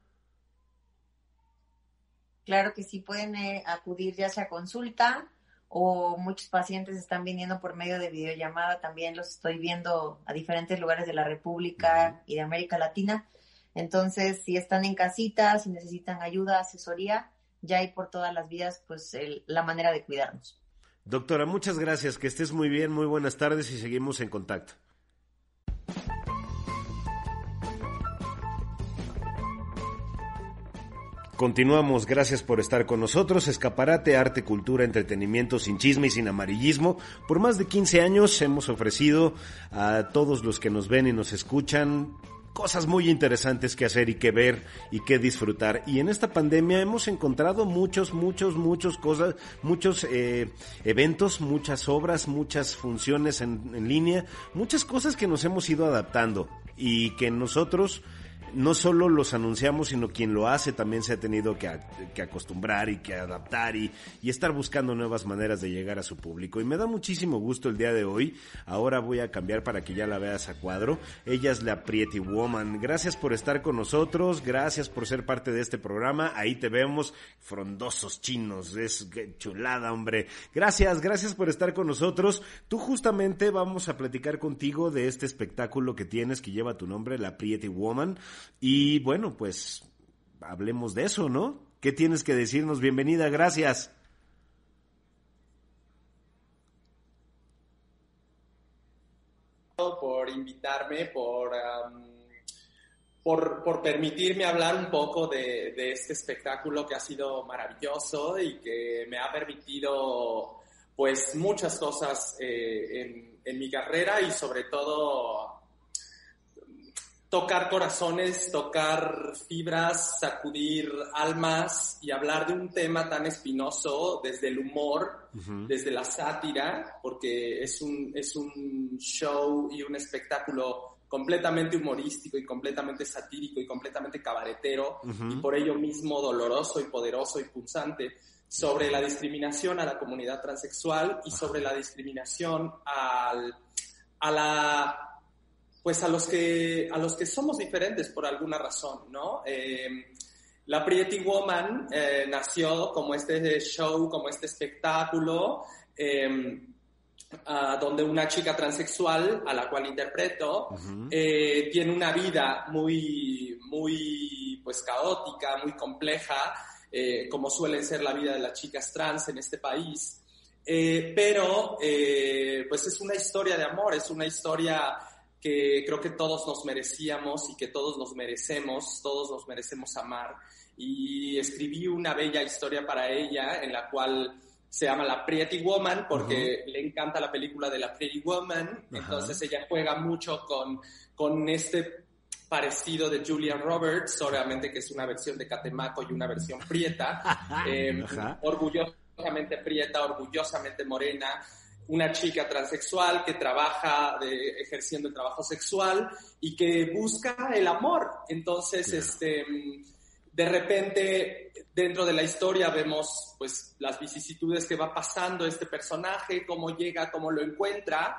Claro que sí pueden eh, acudir ya sea a consulta o muchos pacientes están viniendo por medio de videollamada, también los estoy viendo a diferentes lugares de la República y de América Latina. Entonces, si están en casita, si necesitan ayuda, asesoría, ya hay por todas las vías pues la manera de cuidarnos. Doctora, muchas gracias, que estés muy bien, muy buenas tardes y seguimos en contacto. Continuamos, gracias por estar con nosotros. Escaparate, arte, cultura, entretenimiento sin chisme y sin amarillismo. Por más de 15 años hemos ofrecido a todos los que nos ven y nos escuchan cosas muy interesantes que hacer y que ver y que disfrutar. Y en esta pandemia hemos encontrado muchos, muchos, muchos cosas, muchos eh, eventos, muchas obras, muchas funciones en, en línea, muchas cosas que nos hemos ido adaptando y que nosotros no solo los anunciamos, sino quien lo hace también se ha tenido que, acostumbrar y que adaptar y, estar buscando nuevas maneras de llegar a su público. Y me da muchísimo gusto el día de hoy. Ahora voy a cambiar para que ya la veas a cuadro. Ella es la Pretty Woman. Gracias por estar con nosotros, gracias por ser parte de este programa. Ahí te vemos, frondosos chinos, es chulada, hombre. Gracias, gracias por estar con nosotros. Tú justamente vamos a platicar contigo de este espectáculo que tienes que lleva tu nombre, la Pretty Woman. Y bueno, pues hablemos de eso, ¿no? ¿Qué tienes que decirnos? Bienvenida, gracias. por invitarme, por, por, permitirme hablar un poco de, este espectáculo que ha sido maravilloso y que me ha permitido pues muchas cosas eh, en, en mi carrera y sobre todo tocar corazones, tocar fibras, sacudir almas y hablar de un tema tan espinoso desde el humor, desde la sátira, porque es un, es un show y un espectáculo completamente humorístico y completamente satírico y completamente cabaretero y por ello mismo doloroso y poderoso y pulsante sobre la discriminación a la comunidad transexual y sobre la discriminación al, a la pues a los que, a los que somos diferentes por alguna razón, ¿no? Em, la Pretty Woman eh, nació como este show, como este espectáculo, em, donde una chica transexual, a la cual interpreto, eh, tiene una vida muy, muy, pues caótica, muy compleja, eh, como suele ser la vida de las chicas trans en este país. pero, pues es una historia de amor, es una historia que creo que todos nos merecíamos y que todos nos merecemos, todos nos merecemos amar. Y escribí una bella historia para ella en la cual se llama La Pretty Woman porque le encanta la película de La Pretty Woman. Entonces ella juega mucho con, con este parecido de Julia Roberts, obviamente que es una versión de Catemaco y una versión prieta, *laughs* eh, orgullosamente prieta, orgullosamente morena, una chica transexual que trabaja de, ejerciendo el trabajo sexual y que busca el amor. Entonces, este, de repente dentro de la historia vemos pues las vicisitudes que va pasando este personaje, cómo llega, cómo lo encuentra,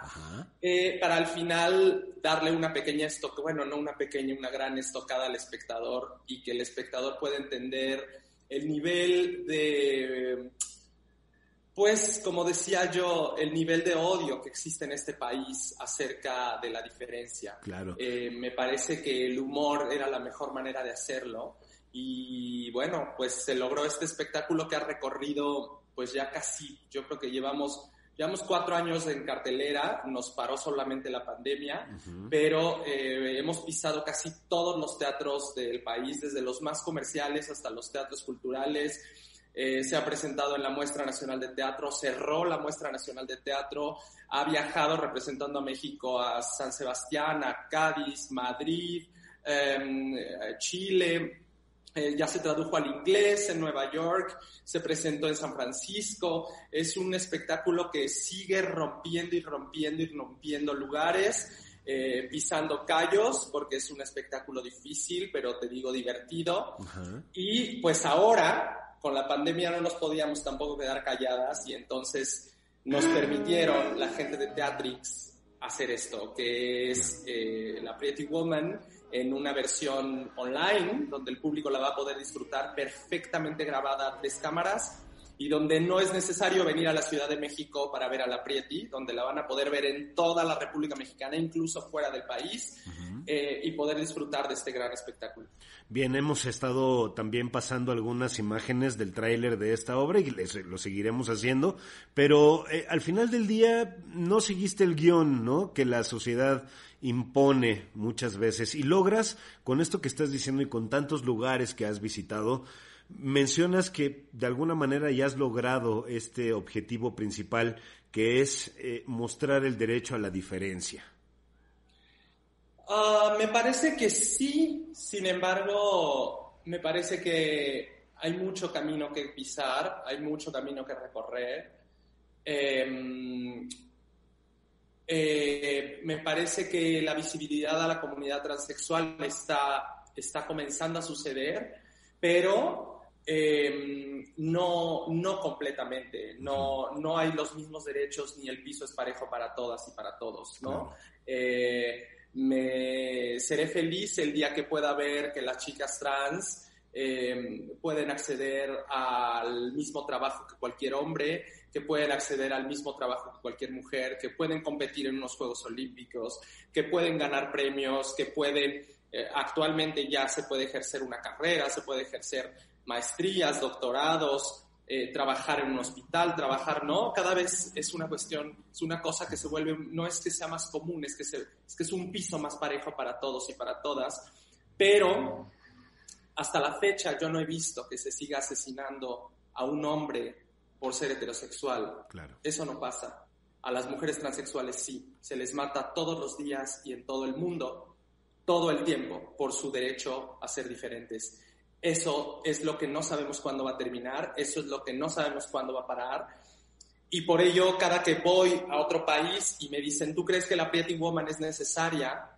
eh, para al final darle una pequeña estocada, bueno, no una pequeña, una gran estocada al espectador y que el espectador pueda entender el nivel de pues, como decía yo, el nivel de odio que existe en este país acerca de la diferencia. Claro. Eh, me parece que el humor era la mejor manera de hacerlo. Y bueno, pues se logró este espectáculo que ha recorrido, pues ya casi, yo creo que llevamos, llevamos cuatro años en cartelera, nos paró solamente la pandemia, pero eh, hemos pisado casi todos los teatros del país, desde los más comerciales hasta los teatros culturales eh, se ha presentado en la Muestra Nacional de Teatro, cerró la Muestra Nacional de Teatro, ha viajado representando a México a San Sebastián, a Cádiz, Madrid, em, Chile, eh, ya se tradujo al inglés en Nueva York, se presentó en San Francisco, es un espectáculo que sigue rompiendo y rompiendo y rompiendo lugares. Eh, pisando callos, porque es un espectáculo difícil, pero te digo divertido. Y pues ahora, con la pandemia no nos podíamos tampoco quedar calladas y entonces nos permitieron la gente de Teatrix hacer esto, que es eh, la Pretty Woman en una versión online, donde el público la va a poder disfrutar perfectamente grabada a tres cámaras y donde no es necesario venir a la Ciudad de México para ver a la Prieti, donde la van a poder ver en toda la República Mexicana, incluso fuera del país, eh, y poder disfrutar de este gran espectáculo. Bien, hemos estado también pasando algunas imágenes del tráiler de esta obra y lo seguiremos haciendo, pero eh, al final del día no seguiste el guion, ¿no? Que la sociedad impone muchas veces y logras, con esto que estás diciendo y con tantos lugares que has visitado, mencionas que de alguna manera ya has logrado este objetivo principal que es eh, mostrar el derecho a la diferencia. Ah, me parece que sí, sin embargo, me parece que hay mucho camino que pisar, hay mucho camino que recorrer. Em, eh, me parece que la visibilidad a la comunidad transexual está, está comenzando a suceder, pero eh, no, no completamente, no, no hay los mismos derechos ni el piso es parejo para todas y para todos, ¿no? Eh, me seré feliz el día que pueda ver que las chicas trans eh, pueden acceder al mismo trabajo que cualquier hombre, que pueden acceder al mismo trabajo que cualquier mujer, que pueden competir en unos Juegos Olímpicos, que pueden ganar premios, que pueden, actualmente ya se puede ejercer una carrera, se puede ejercer maestrías, doctorados, eh, trabajar en un hospital, trabajar, no, cada vez es una cuestión, es una cosa que se vuelve, no es que sea más común, es que, es que es un piso más parejo para todos y para todas, pero hasta la fecha yo no he visto que se siga asesinando a un hombre por ser heterosexual. Claro. Eso no pasa. A las mujeres transexuales sí, se les mata todos los días y en todo el mundo, todo el tiempo, por su derecho a ser diferentes. Eso es lo que no sabemos cuándo va a terminar, eso es lo que no sabemos cuándo va a parar. Y por ello, cada que voy a otro país y me dicen, ¿tú crees que la Pretty Woman es necesaria?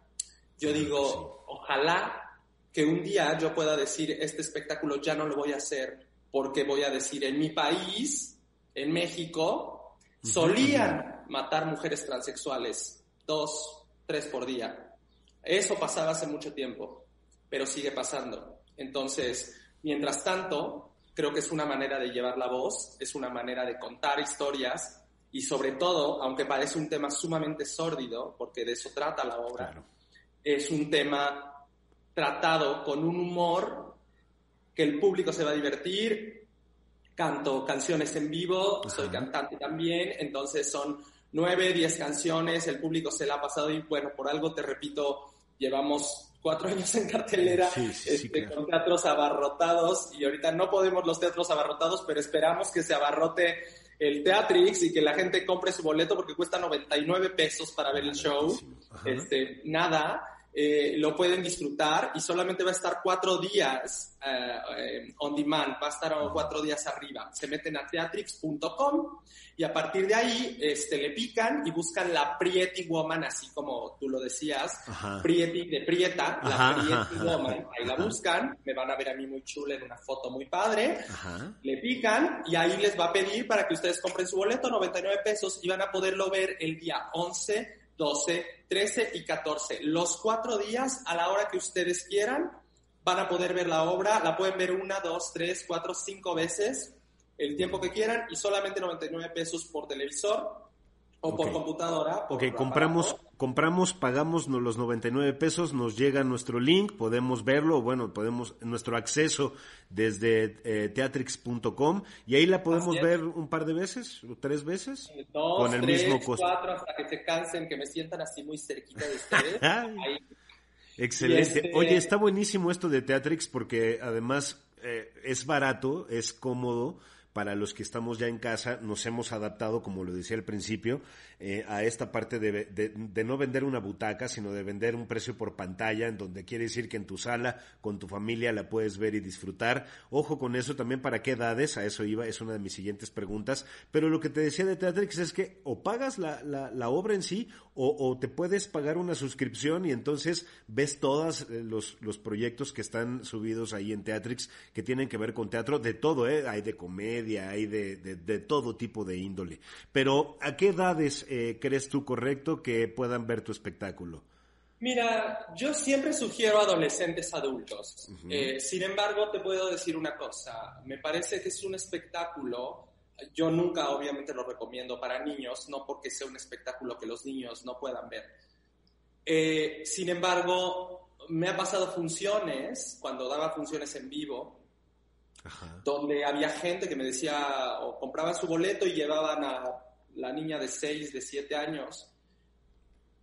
Yo digo, ojalá que un día yo pueda decir, este espectáculo ya no lo voy a hacer porque voy a decir, en mi país, en México, solían matar mujeres transexuales, dos, tres por día. Eso pasaba hace mucho tiempo, pero sigue pasando. Entonces, mientras tanto, creo que es una manera de llevar la voz, es una manera de contar historias y sobre todo, aunque parece un tema sumamente sórdido, porque de eso trata la obra, es un tema tratado con un humor que el público se va a divertir. Canto canciones en vivo, soy cantante también, entonces son nueve, diez canciones, el público se la ha pasado y bueno, por algo te repito, llevamos cuatro años en cartelera este, con teatros abarrotados y ahorita no podemos los teatros abarrotados, pero esperamos que se abarrote el Teatrix y que la gente compre su boleto porque cuesta 99 pesos para ver el show. Este, nada. Eh, lo pueden disfrutar y solamente va a estar cuatro días eh, on demand, va a estar cuatro días arriba. Se meten a theatrix.com y a partir de ahí este, le pican y buscan la Prieti Woman, así como tú lo decías, Prieti de Prieta, la Prieti Woman. Ahí la buscan, me van a ver a mí muy chula en una foto muy padre. Le pican y ahí les va a pedir para que ustedes compren su boleto, 99 pesos, y van a poderlo ver el día 11 12, 13 y 14. Los cuatro días a la hora que ustedes quieran van a poder ver la obra. La pueden ver una, dos, tres, cuatro, cinco veces, el tiempo que quieran y solamente 99 pesos por televisor o por computadora. ok, compramos, compramos, pagamos los 99 pesos, nos llega nuestro link, podemos verlo, bueno, podemos, nuestro acceso desde eh, teatrix.com y ahí la podemos ver un par de veces, tres veces, Dos, con el mismo costo. cuatro, hasta que se cansen, que me sientan así muy cerquita de ustedes. *laughs* Excelente. Este Oye, está buenísimo esto de Teatrix porque además eh, es barato, es cómodo para los que estamos ya en casa, nos hemos adaptado, como lo decía al principio, eh, a esta parte de, no vender una butaca, sino de vender un precio por pantalla, en donde quiere decir que en tu sala, con tu familia, la puedes ver y disfrutar. Ojo con eso también, ¿para qué edades? A eso iba, es una de mis siguientes preguntas. Pero lo que te decía de Teatrix es que o pagas la, obra en sí, o, te puedes pagar una suscripción y entonces ves todos eh, los, proyectos que están subidos ahí en Teatrix, que tienen que ver con teatro, de todo, ¿eh? Hay de comedia, hay de, de, todo tipo de índole. Pero, ¿a qué edades eh, crees tú correcto que puedan ver tu espectáculo? Mira, yo siempre sugiero adolescentes adultos. Eh, sin embargo, te puedo decir una cosa. Me parece que es un espectáculo. Yo nunca, obviamente, lo recomiendo para niños, no porque sea un espectáculo que los niños no puedan ver. Eh, sin embargo, me ha pasado funciones, cuando daba funciones en vivo, donde había gente que me decía, o compraba su boleto y llevaban a la niña de 6, de 7 años.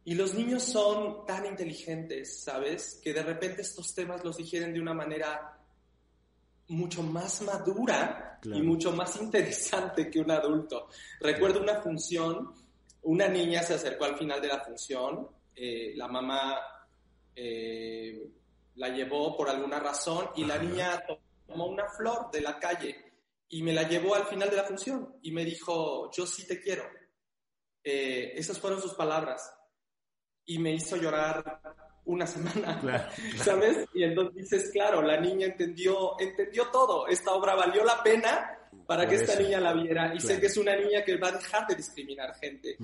Y los niños son tan inteligentes, ¿sabes? Que de repente estos temas los digieren de una manera mucho más madura y mucho más interesante que un adulto. Recuerdo una función, una niña se acercó al final de la función, eh, la mamá eh, la llevó por alguna razón y la niña como una flor de la calle y me la llevó al final de la función y me dijo, yo sí te quiero. Eh, esas fueron sus palabras y me hizo llorar una semana, *laughs* ¿sabes? Y entonces dices, claro, la niña entendió, entendió todo, esta obra valió la pena para que esta niña la viera y sé que es una niña que va a dejar de discriminar gente.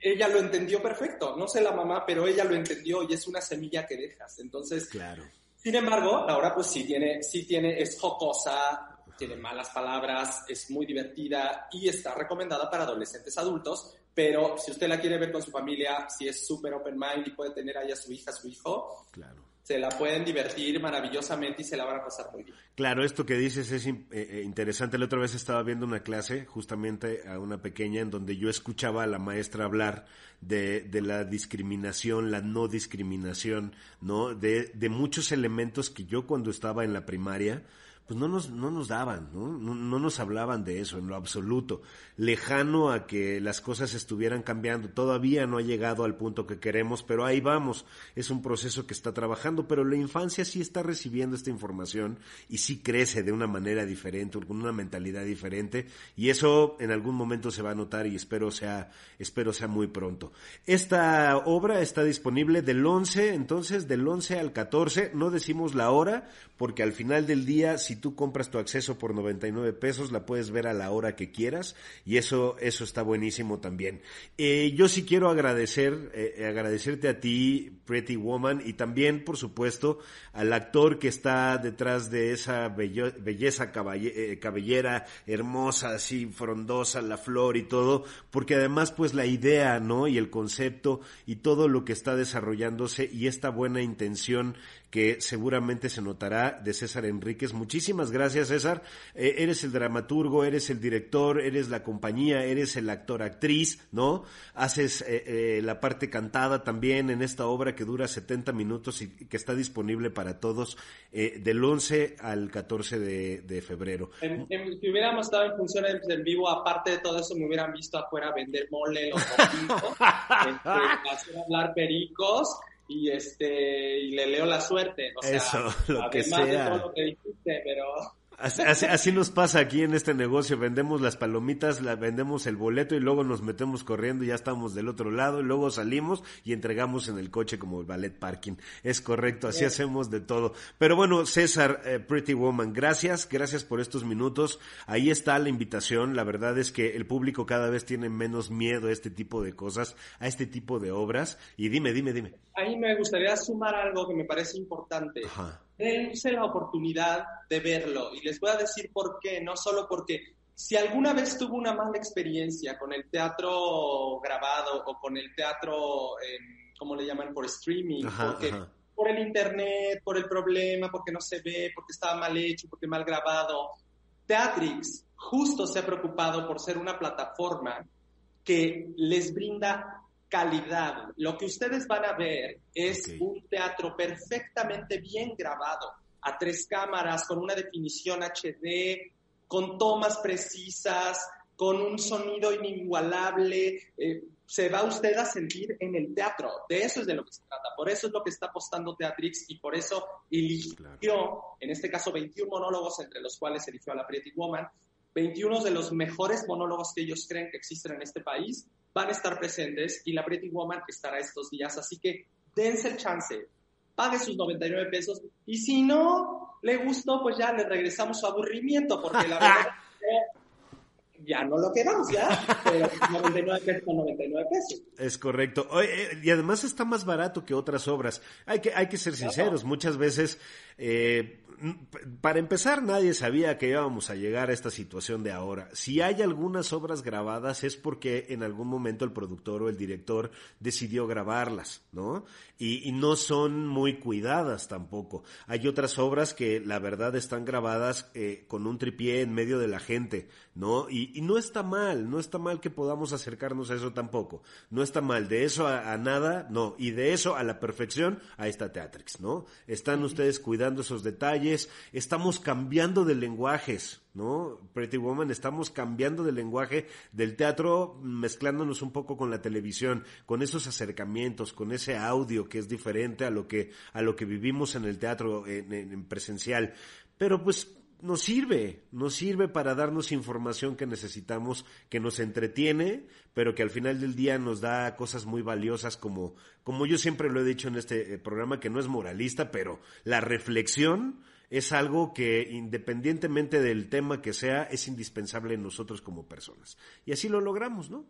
Ella lo entendió perfecto, no sé la mamá, pero ella lo entendió y es una semilla que dejas. Entonces, claro. Sin embargo, ahora pues sí tiene, sí tiene, es jocosa, tiene malas palabras, es muy divertida y está recomendada para adolescentes adultos, pero si usted la quiere ver con su familia, si es súper open mind y puede tener ahí a su hija, su hijo, claro se la pueden divertir maravillosamente y se la van a pasar muy bien. Claro, esto que dices es eh, eh, interesante. La otra vez estaba viendo una clase, justamente a una pequeña, en donde yo escuchaba a la maestra hablar de, de la discriminación, la no discriminación, ¿no? De, de muchos elementos que yo cuando estaba en la primaria, pues no nos, no nos daban, ¿no? ¿no? nos hablaban de eso en lo absoluto. Lejano a que las cosas estuvieran cambiando. Todavía no ha llegado al punto que queremos, pero ahí vamos. Es un proceso que está trabajando, pero la infancia sí está recibiendo esta información y sí crece de una manera diferente, con una mentalidad diferente. Y eso en algún momento se va a notar y espero sea, espero sea muy pronto. Esta obra está disponible del 11, entonces del 11 al 14. No decimos la hora, porque al final del día, si tú compras tu acceso por 99 pesos, la puedes ver a la hora que quieras y eso, eso está buenísimo también. Eh, yo sí quiero agradecer, eh, agradecerte a ti, Pretty Woman, y también, por supuesto, al actor que está detrás de esa belleza eh, cabellera hermosa, así frondosa, la flor y todo, porque además, pues la idea, ¿no? Y el concepto y todo lo que está desarrollándose y esta buena intención que seguramente se notará de César Enríquez. Muchísimas gracias, César. Eh, eres el dramaturgo, eres el director, eres la compañía, eres el actor, actriz, ¿no? Haces eh, eh, la parte cantada también en esta obra que dura 70 minutos y que está disponible para todos del 11 al 14 de, febrero. si hubiéramos estado en funciones en vivo, aparte de todo eso, me hubieran visto afuera vender mole los domingos, *laughs* este, hacer hablar pericos y este y le leo la suerte. O sea, Eso, *laughs* lo que además sea. de todo lo que dijiste, pero Así, así- así nos pasa aquí en este negocio, vendemos las palomitas, la, vendemos el boleto y luego nos metemos corriendo y ya estamos del otro lado y luego salimos y entregamos en el coche como el ballet parking. Es correcto, así hacemos de todo. Pero bueno, César, eh, Pretty Woman, gracias, gracias por estos minutos. Ahí está la invitación. La verdad es que el público cada vez tiene menos miedo a este tipo de cosas, a este tipo de obras. Y dime, dime, dime. ahí me gustaría sumar algo que me parece importante. Ajá. Dense la oportunidad de verlo. Y les voy a decir por qué, no solo porque si alguna vez tuvo una mala experiencia con el teatro grabado o con el teatro, eh, ¿cómo le llaman? Por streaming, Ajá, porque ajá. por el internet, por el problema, porque no se ve, porque estaba mal hecho, porque mal grabado. Teatrix justo se ha preocupado por ser una plataforma que les brinda calidad. Lo que ustedes van a ver es un teatro perfectamente bien grabado, a tres cámaras, con una definición HD, con tomas precisas, con un sonido inigualable. eh, se va usted a sentir en el teatro. De eso es de lo que se trata. Por eso es lo que está apostando Teatrix y por eso eligió, en este caso, 21 monólogos, entre los cuales eligió a la Pretty Woman. 21 de los mejores monólogos que ellos creen que existen en este país van a estar presentes y la Pretty Woman estará estos días. Así que dense el chance, pague sus 99 pesos y si no le gustó, pues ya le regresamos su aburrimiento, porque la *laughs* verdad ya no lo queramos, ya, pero 99 pesos son 99 pesos. Es correcto. Eh, y además está más barato que otras obras. Hay que, hay que ser sinceros. Muchas veces, eh, para empezar, nadie sabía que íbamos a llegar a esta situación de ahora. Si hay algunas obras grabadas es porque en algún momento el productor o el director decidió grabarlas, ¿no? Y, y no son muy cuidadas tampoco. Hay otras obras que la verdad están grabadas eh, con un tripié en medio de la gente, ¿no? Y, y no está mal, no está mal que podamos acercarnos a eso tampoco. No está mal, de eso a, a nada, no. Y de eso a la perfección, ahí está Teatrix, ¿no? Están ustedes cuidando esos detalles, estamos cambiando de lenguajes, ¿no? Pretty Woman, estamos cambiando de lenguaje del teatro, mezclándonos un poco con la televisión, con esos acercamientos, con ese audio que es diferente a lo que, a lo que vivimos en el teatro en, en- en presencial. Pero pues nos sirve, nos sirve para darnos información que necesitamos, que nos entretiene, pero que al final del día nos da cosas muy valiosas como, como yo siempre lo he dicho en este eh, programa, que no es moralista, pero la reflexión es algo que independientemente del tema que sea, es indispensable en nosotros como personas. Y así lo logramos, ¿no?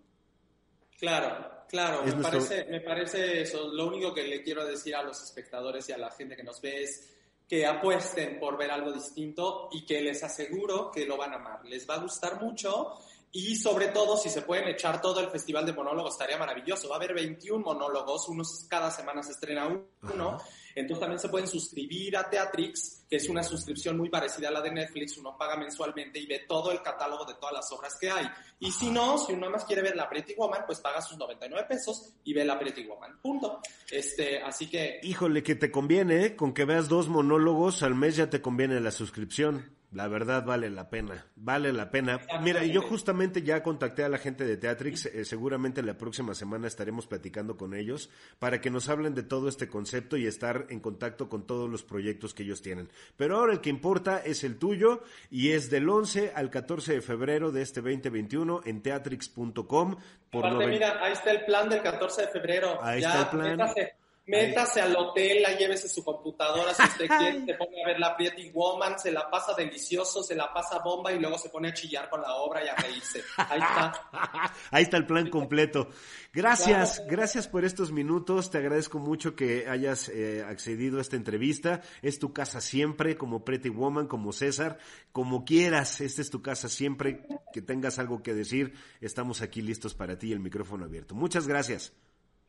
Claro, claro, Es me, nuestro- parece, me parece eso. Lo único que le quiero decir a los espectadores y a la gente que nos ve es que apuesten por ver algo distinto y que les aseguro que lo van a amar. Les va a gustar mucho y sobre todo si se pueden echar todo el festival de monólogos estaría maravilloso. Va a haber 21 monólogos, unos cada semana se estrena uno. Entonces también se pueden suscribir a Teatrix, que es una suscripción muy parecida a la de Netflix. Uno paga mensualmente y ve todo el catálogo de todas las obras que hay. Y si no, si uno más quiere ver la Pretty Woman, pues paga sus 99 pesos y ve la Pretty Woman. Punto. Este, así que Híjole, que te conviene, ¿eh? con que veas dos monólogos al mes ya te conviene la suscripción. La verdad vale la pena, vale la pena. Mira, yo justamente ya contacté a la gente de Teatrix, eh, seguramente la próxima semana estaremos platicando con ellos para que nos hablen de todo este concepto y estar en contacto con todos los proyectos que ellos tienen. Pero ahora el que importa es el tuyo y es del 11 al 14 de febrero de este 2021 en teatrix.com. Por Aparte, noven- mira, ahí está el plan del 14 de febrero. Ahí Ya, está el plan. Métase, métase al hotel, la llévese su computadora si usted *laughs* quiere, se pone a ver la Pretty Woman, se la pasa delicioso, se la pasa bomba y luego se pone a chillar con la obra y a reírse. Ahí está. *laughs* Ahí está el plan completo. Gracias, Claro. gracias por estos minutos. Te agradezco mucho que hayas eh, accedido a esta entrevista. Es tu casa siempre, como Pretty Woman, como César, como quieras. Esta es tu casa siempre. Que tengas algo que decir, estamos aquí listos para ti, el micrófono abierto. Muchas gracias.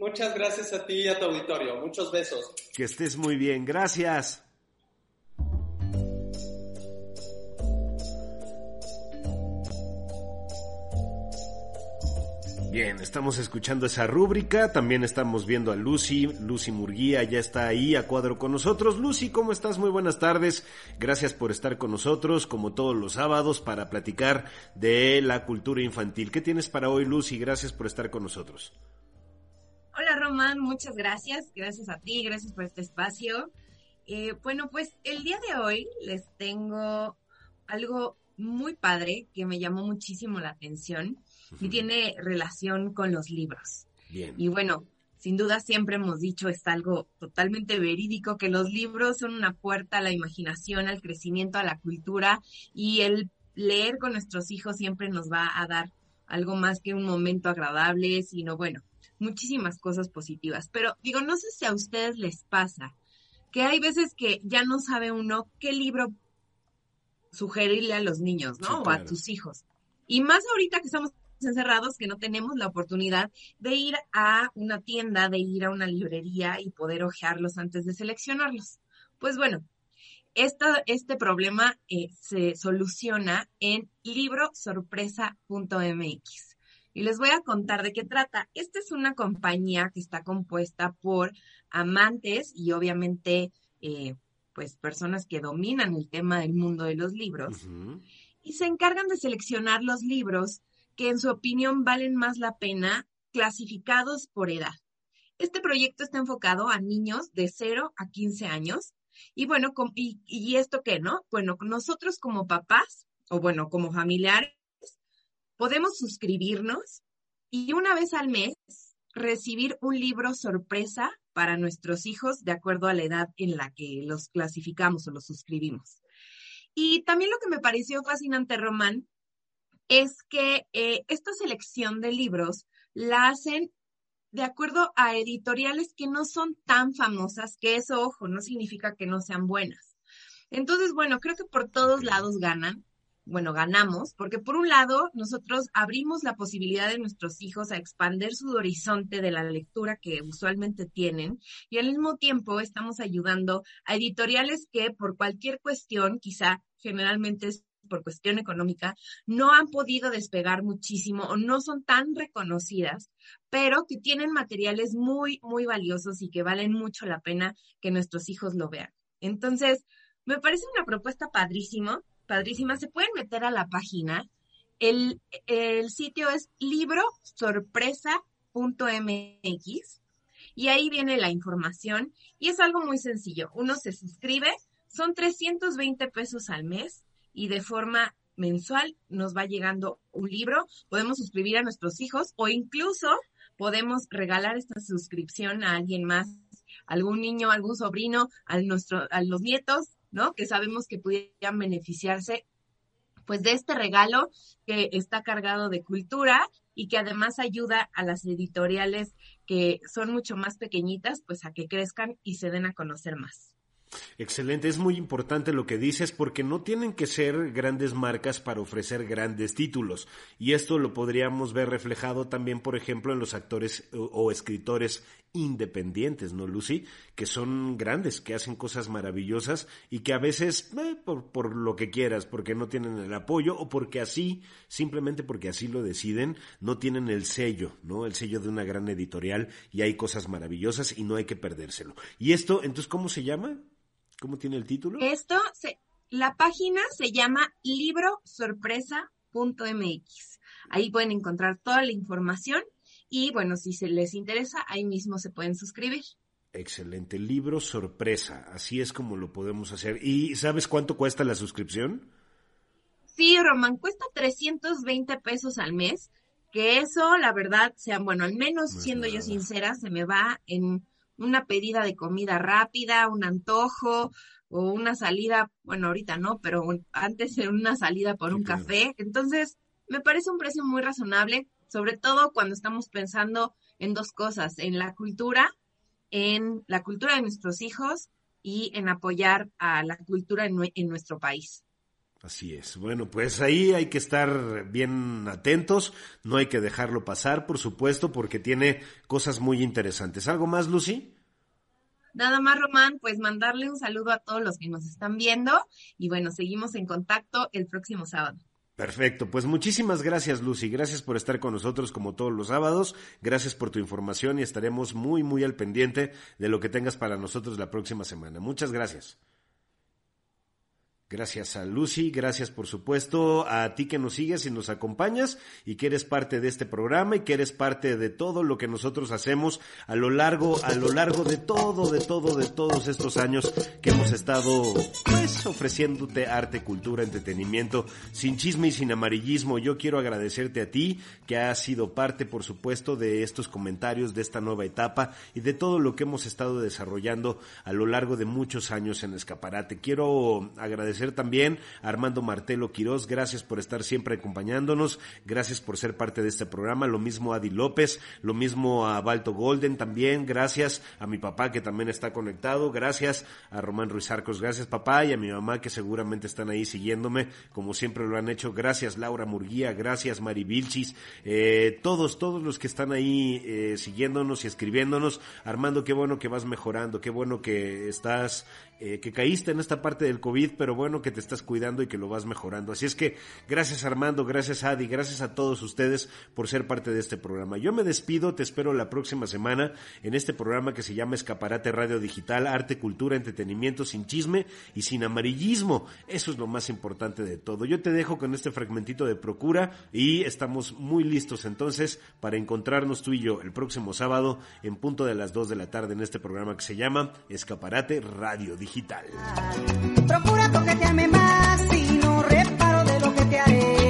Muchas gracias a ti y a tu auditorio. Muchos besos. Que estés muy bien. Gracias. Bien, estamos escuchando esa rúbrica, también estamos viendo a Lucy, Lucy Murguía ya está ahí a cuadro con nosotros. Lucy, ¿cómo estás? Muy buenas tardes, gracias por estar con nosotros, como todos los sábados, para platicar de la cultura infantil. ¿Qué tienes para hoy, Lucy? Gracias por estar con nosotros. Hola Román, muchas gracias. Gracias a ti, gracias por este espacio. Eh, bueno, pues el día de hoy les tengo algo muy padre que me llamó muchísimo la atención y tiene relación con los libros. Bien. Y bueno, sin duda siempre hemos dicho, es algo totalmente verídico, que los libros son una puerta a la imaginación, al crecimiento, a la cultura y el leer con nuestros hijos siempre nos va a dar algo más que un momento agradable, sino bueno, muchísimas cosas positivas. Pero digo, no sé si a ustedes les pasa que hay veces que ya no sabe uno qué libro sugerirle a los niños, ¿no? O a tus hijos. Y más ahorita que estamos encerrados que no tenemos la oportunidad de ir a una tienda, de ir a una librería y poder hojearlos antes de seleccionarlos. Pues bueno, este problema eh, se soluciona en librosorpresa.mx. Y les voy a contar de qué trata. Esta es una compañía que está compuesta por amantes y obviamente eh, pues personas que dominan el tema del mundo de los libros y se encargan de seleccionar los libros que en su opinión valen más la pena clasificados por edad. Este proyecto está enfocado a niños de 0 a 15 años. Y bueno, y, y, esto qué, ¿no? Bueno, nosotros como papás, o bueno, como familiares, podemos suscribirnos y una vez al mes recibir un libro sorpresa para nuestros hijos de acuerdo a la edad en la que los clasificamos o los suscribimos. Y también lo que me pareció fascinante, Román, es que eh, esta selección de libros la hacen de acuerdo a editoriales que no son tan famosas, que eso, ojo, no significa que no sean buenas. Entonces, bueno, creo que por todos lados ganan. Bueno, ganamos, porque por un lado, nosotros abrimos la posibilidad de nuestros hijos a expandir su horizonte de la lectura que usualmente tienen y al mismo tiempo estamos ayudando a editoriales que por cualquier cuestión, quizá generalmente es por cuestión económica, no han podido despegar muchísimo o no son tan reconocidas, pero que tienen materiales muy, muy valiosos y que valen mucho la pena que nuestros hijos lo vean. Entonces, me parece una propuesta padrísima, padrísima. Se pueden meter a la página. El, el sitio es librosorpresa.mx y ahí viene la información y es algo muy sencillo. Uno se suscribe, son 320 pesos al mes y de forma mensual nos va llegando un libro, podemos suscribir a nuestros hijos o incluso podemos regalar esta suscripción a alguien más, algún niño, algún sobrino, a, nuestro, a los nietos, ¿no? Que sabemos que pudieran beneficiarse pues de este regalo que está cargado de cultura y que además ayuda a las editoriales que son mucho más pequeñitas, pues a que crezcan y se den a conocer más. Excelente, es muy importante lo que dices porque no tienen que ser grandes marcas para ofrecer grandes títulos y esto lo podríamos ver reflejado también, por ejemplo, en los actores o, escritores independientes, ¿no, Lucy? Que son grandes, que hacen cosas maravillosas y que a veces, eh, por, lo que quieras, porque no tienen el apoyo o porque así, simplemente porque así lo deciden, no tienen el sello, ¿no? El sello de una gran editorial y hay cosas maravillosas y no hay que perdérselo. ¿Y esto, entonces, cómo se llama? ¿Cómo tiene el título? Esto, se, la página se llama librosorpresa.mx. Ahí pueden encontrar toda la información y bueno, si se les interesa, ahí mismo se pueden suscribir. Excelente, libro sorpresa, así es como lo podemos hacer. ¿Y sabes cuánto cuesta la suscripción? Sí, Román, cuesta 320 pesos al mes, que eso, la verdad, sea, bueno, al menos siendo yo sincera, se me va en una pedida de comida rápida, un antojo o una salida, bueno, ahorita no, pero antes era una salida por un café. Entonces, me parece un precio muy razonable, sobre todo cuando estamos pensando en dos cosas, en la cultura, en la cultura de nuestros hijos y en apoyar a la cultura en, en nuestro país. Así es. Bueno, pues ahí hay que estar bien atentos, no hay que dejarlo pasar, por supuesto, porque tiene cosas muy interesantes. ¿Algo más, Lucy? Nada más, Román, pues mandarle un saludo a todos los que nos están viendo y bueno, seguimos en contacto el próximo sábado. Perfecto, pues muchísimas gracias Lucy, gracias por estar con nosotros como todos los sábados, gracias por tu información y estaremos muy muy al pendiente de lo que tengas para nosotros la próxima semana. Muchas gracias. Gracias a Lucy, gracias por supuesto a ti que nos sigues y nos acompañas y que eres parte de este programa y que eres parte de todo lo que nosotros hacemos a lo largo, a lo largo de todo, de todo, de todos estos años que hemos estado pues ofreciéndote arte, cultura, entretenimiento, sin chisme y sin amarillismo. Yo quiero agradecerte a ti que has sido parte por supuesto de estos comentarios, de esta nueva etapa y de todo lo que hemos estado desarrollando a lo largo de muchos años en Escaparate. Quiero agradecer también a Armando Martelo Quirós, gracias por estar siempre acompañándonos, gracias por ser parte de este programa, lo mismo a Adi López, lo mismo a Balto Golden también, gracias a mi papá que también está conectado, gracias a Román Ruiz Arcos, gracias papá y a mi mamá que seguramente están ahí siguiéndome, como siempre lo han hecho, gracias Laura Murguía, gracias Mari Vilchis, eh, todos, todos los que están ahí eh, siguiéndonos y escribiéndonos, Armando, qué bueno que vas mejorando, qué bueno que estás eh, que caíste en esta parte del COVID, pero bueno que te estás cuidando y que lo vas mejorando. Así es que gracias Armando, gracias Adi, gracias a todos ustedes por ser parte de este programa. Yo me despido, te espero la próxima semana en este programa que se llama Escaparate Radio Digital, Arte, Cultura, Entretenimiento sin chisme y sin amarillismo. Eso es lo más importante de todo. Yo te dejo con este fragmentito de Procura y estamos muy listos entonces para encontrarnos tú y yo el próximo sábado en punto de las 2 de la tarde en este programa que se llama Escaparate Radio Digital Procura digital. Procura toquetearme más y no reparo de lo que te haré.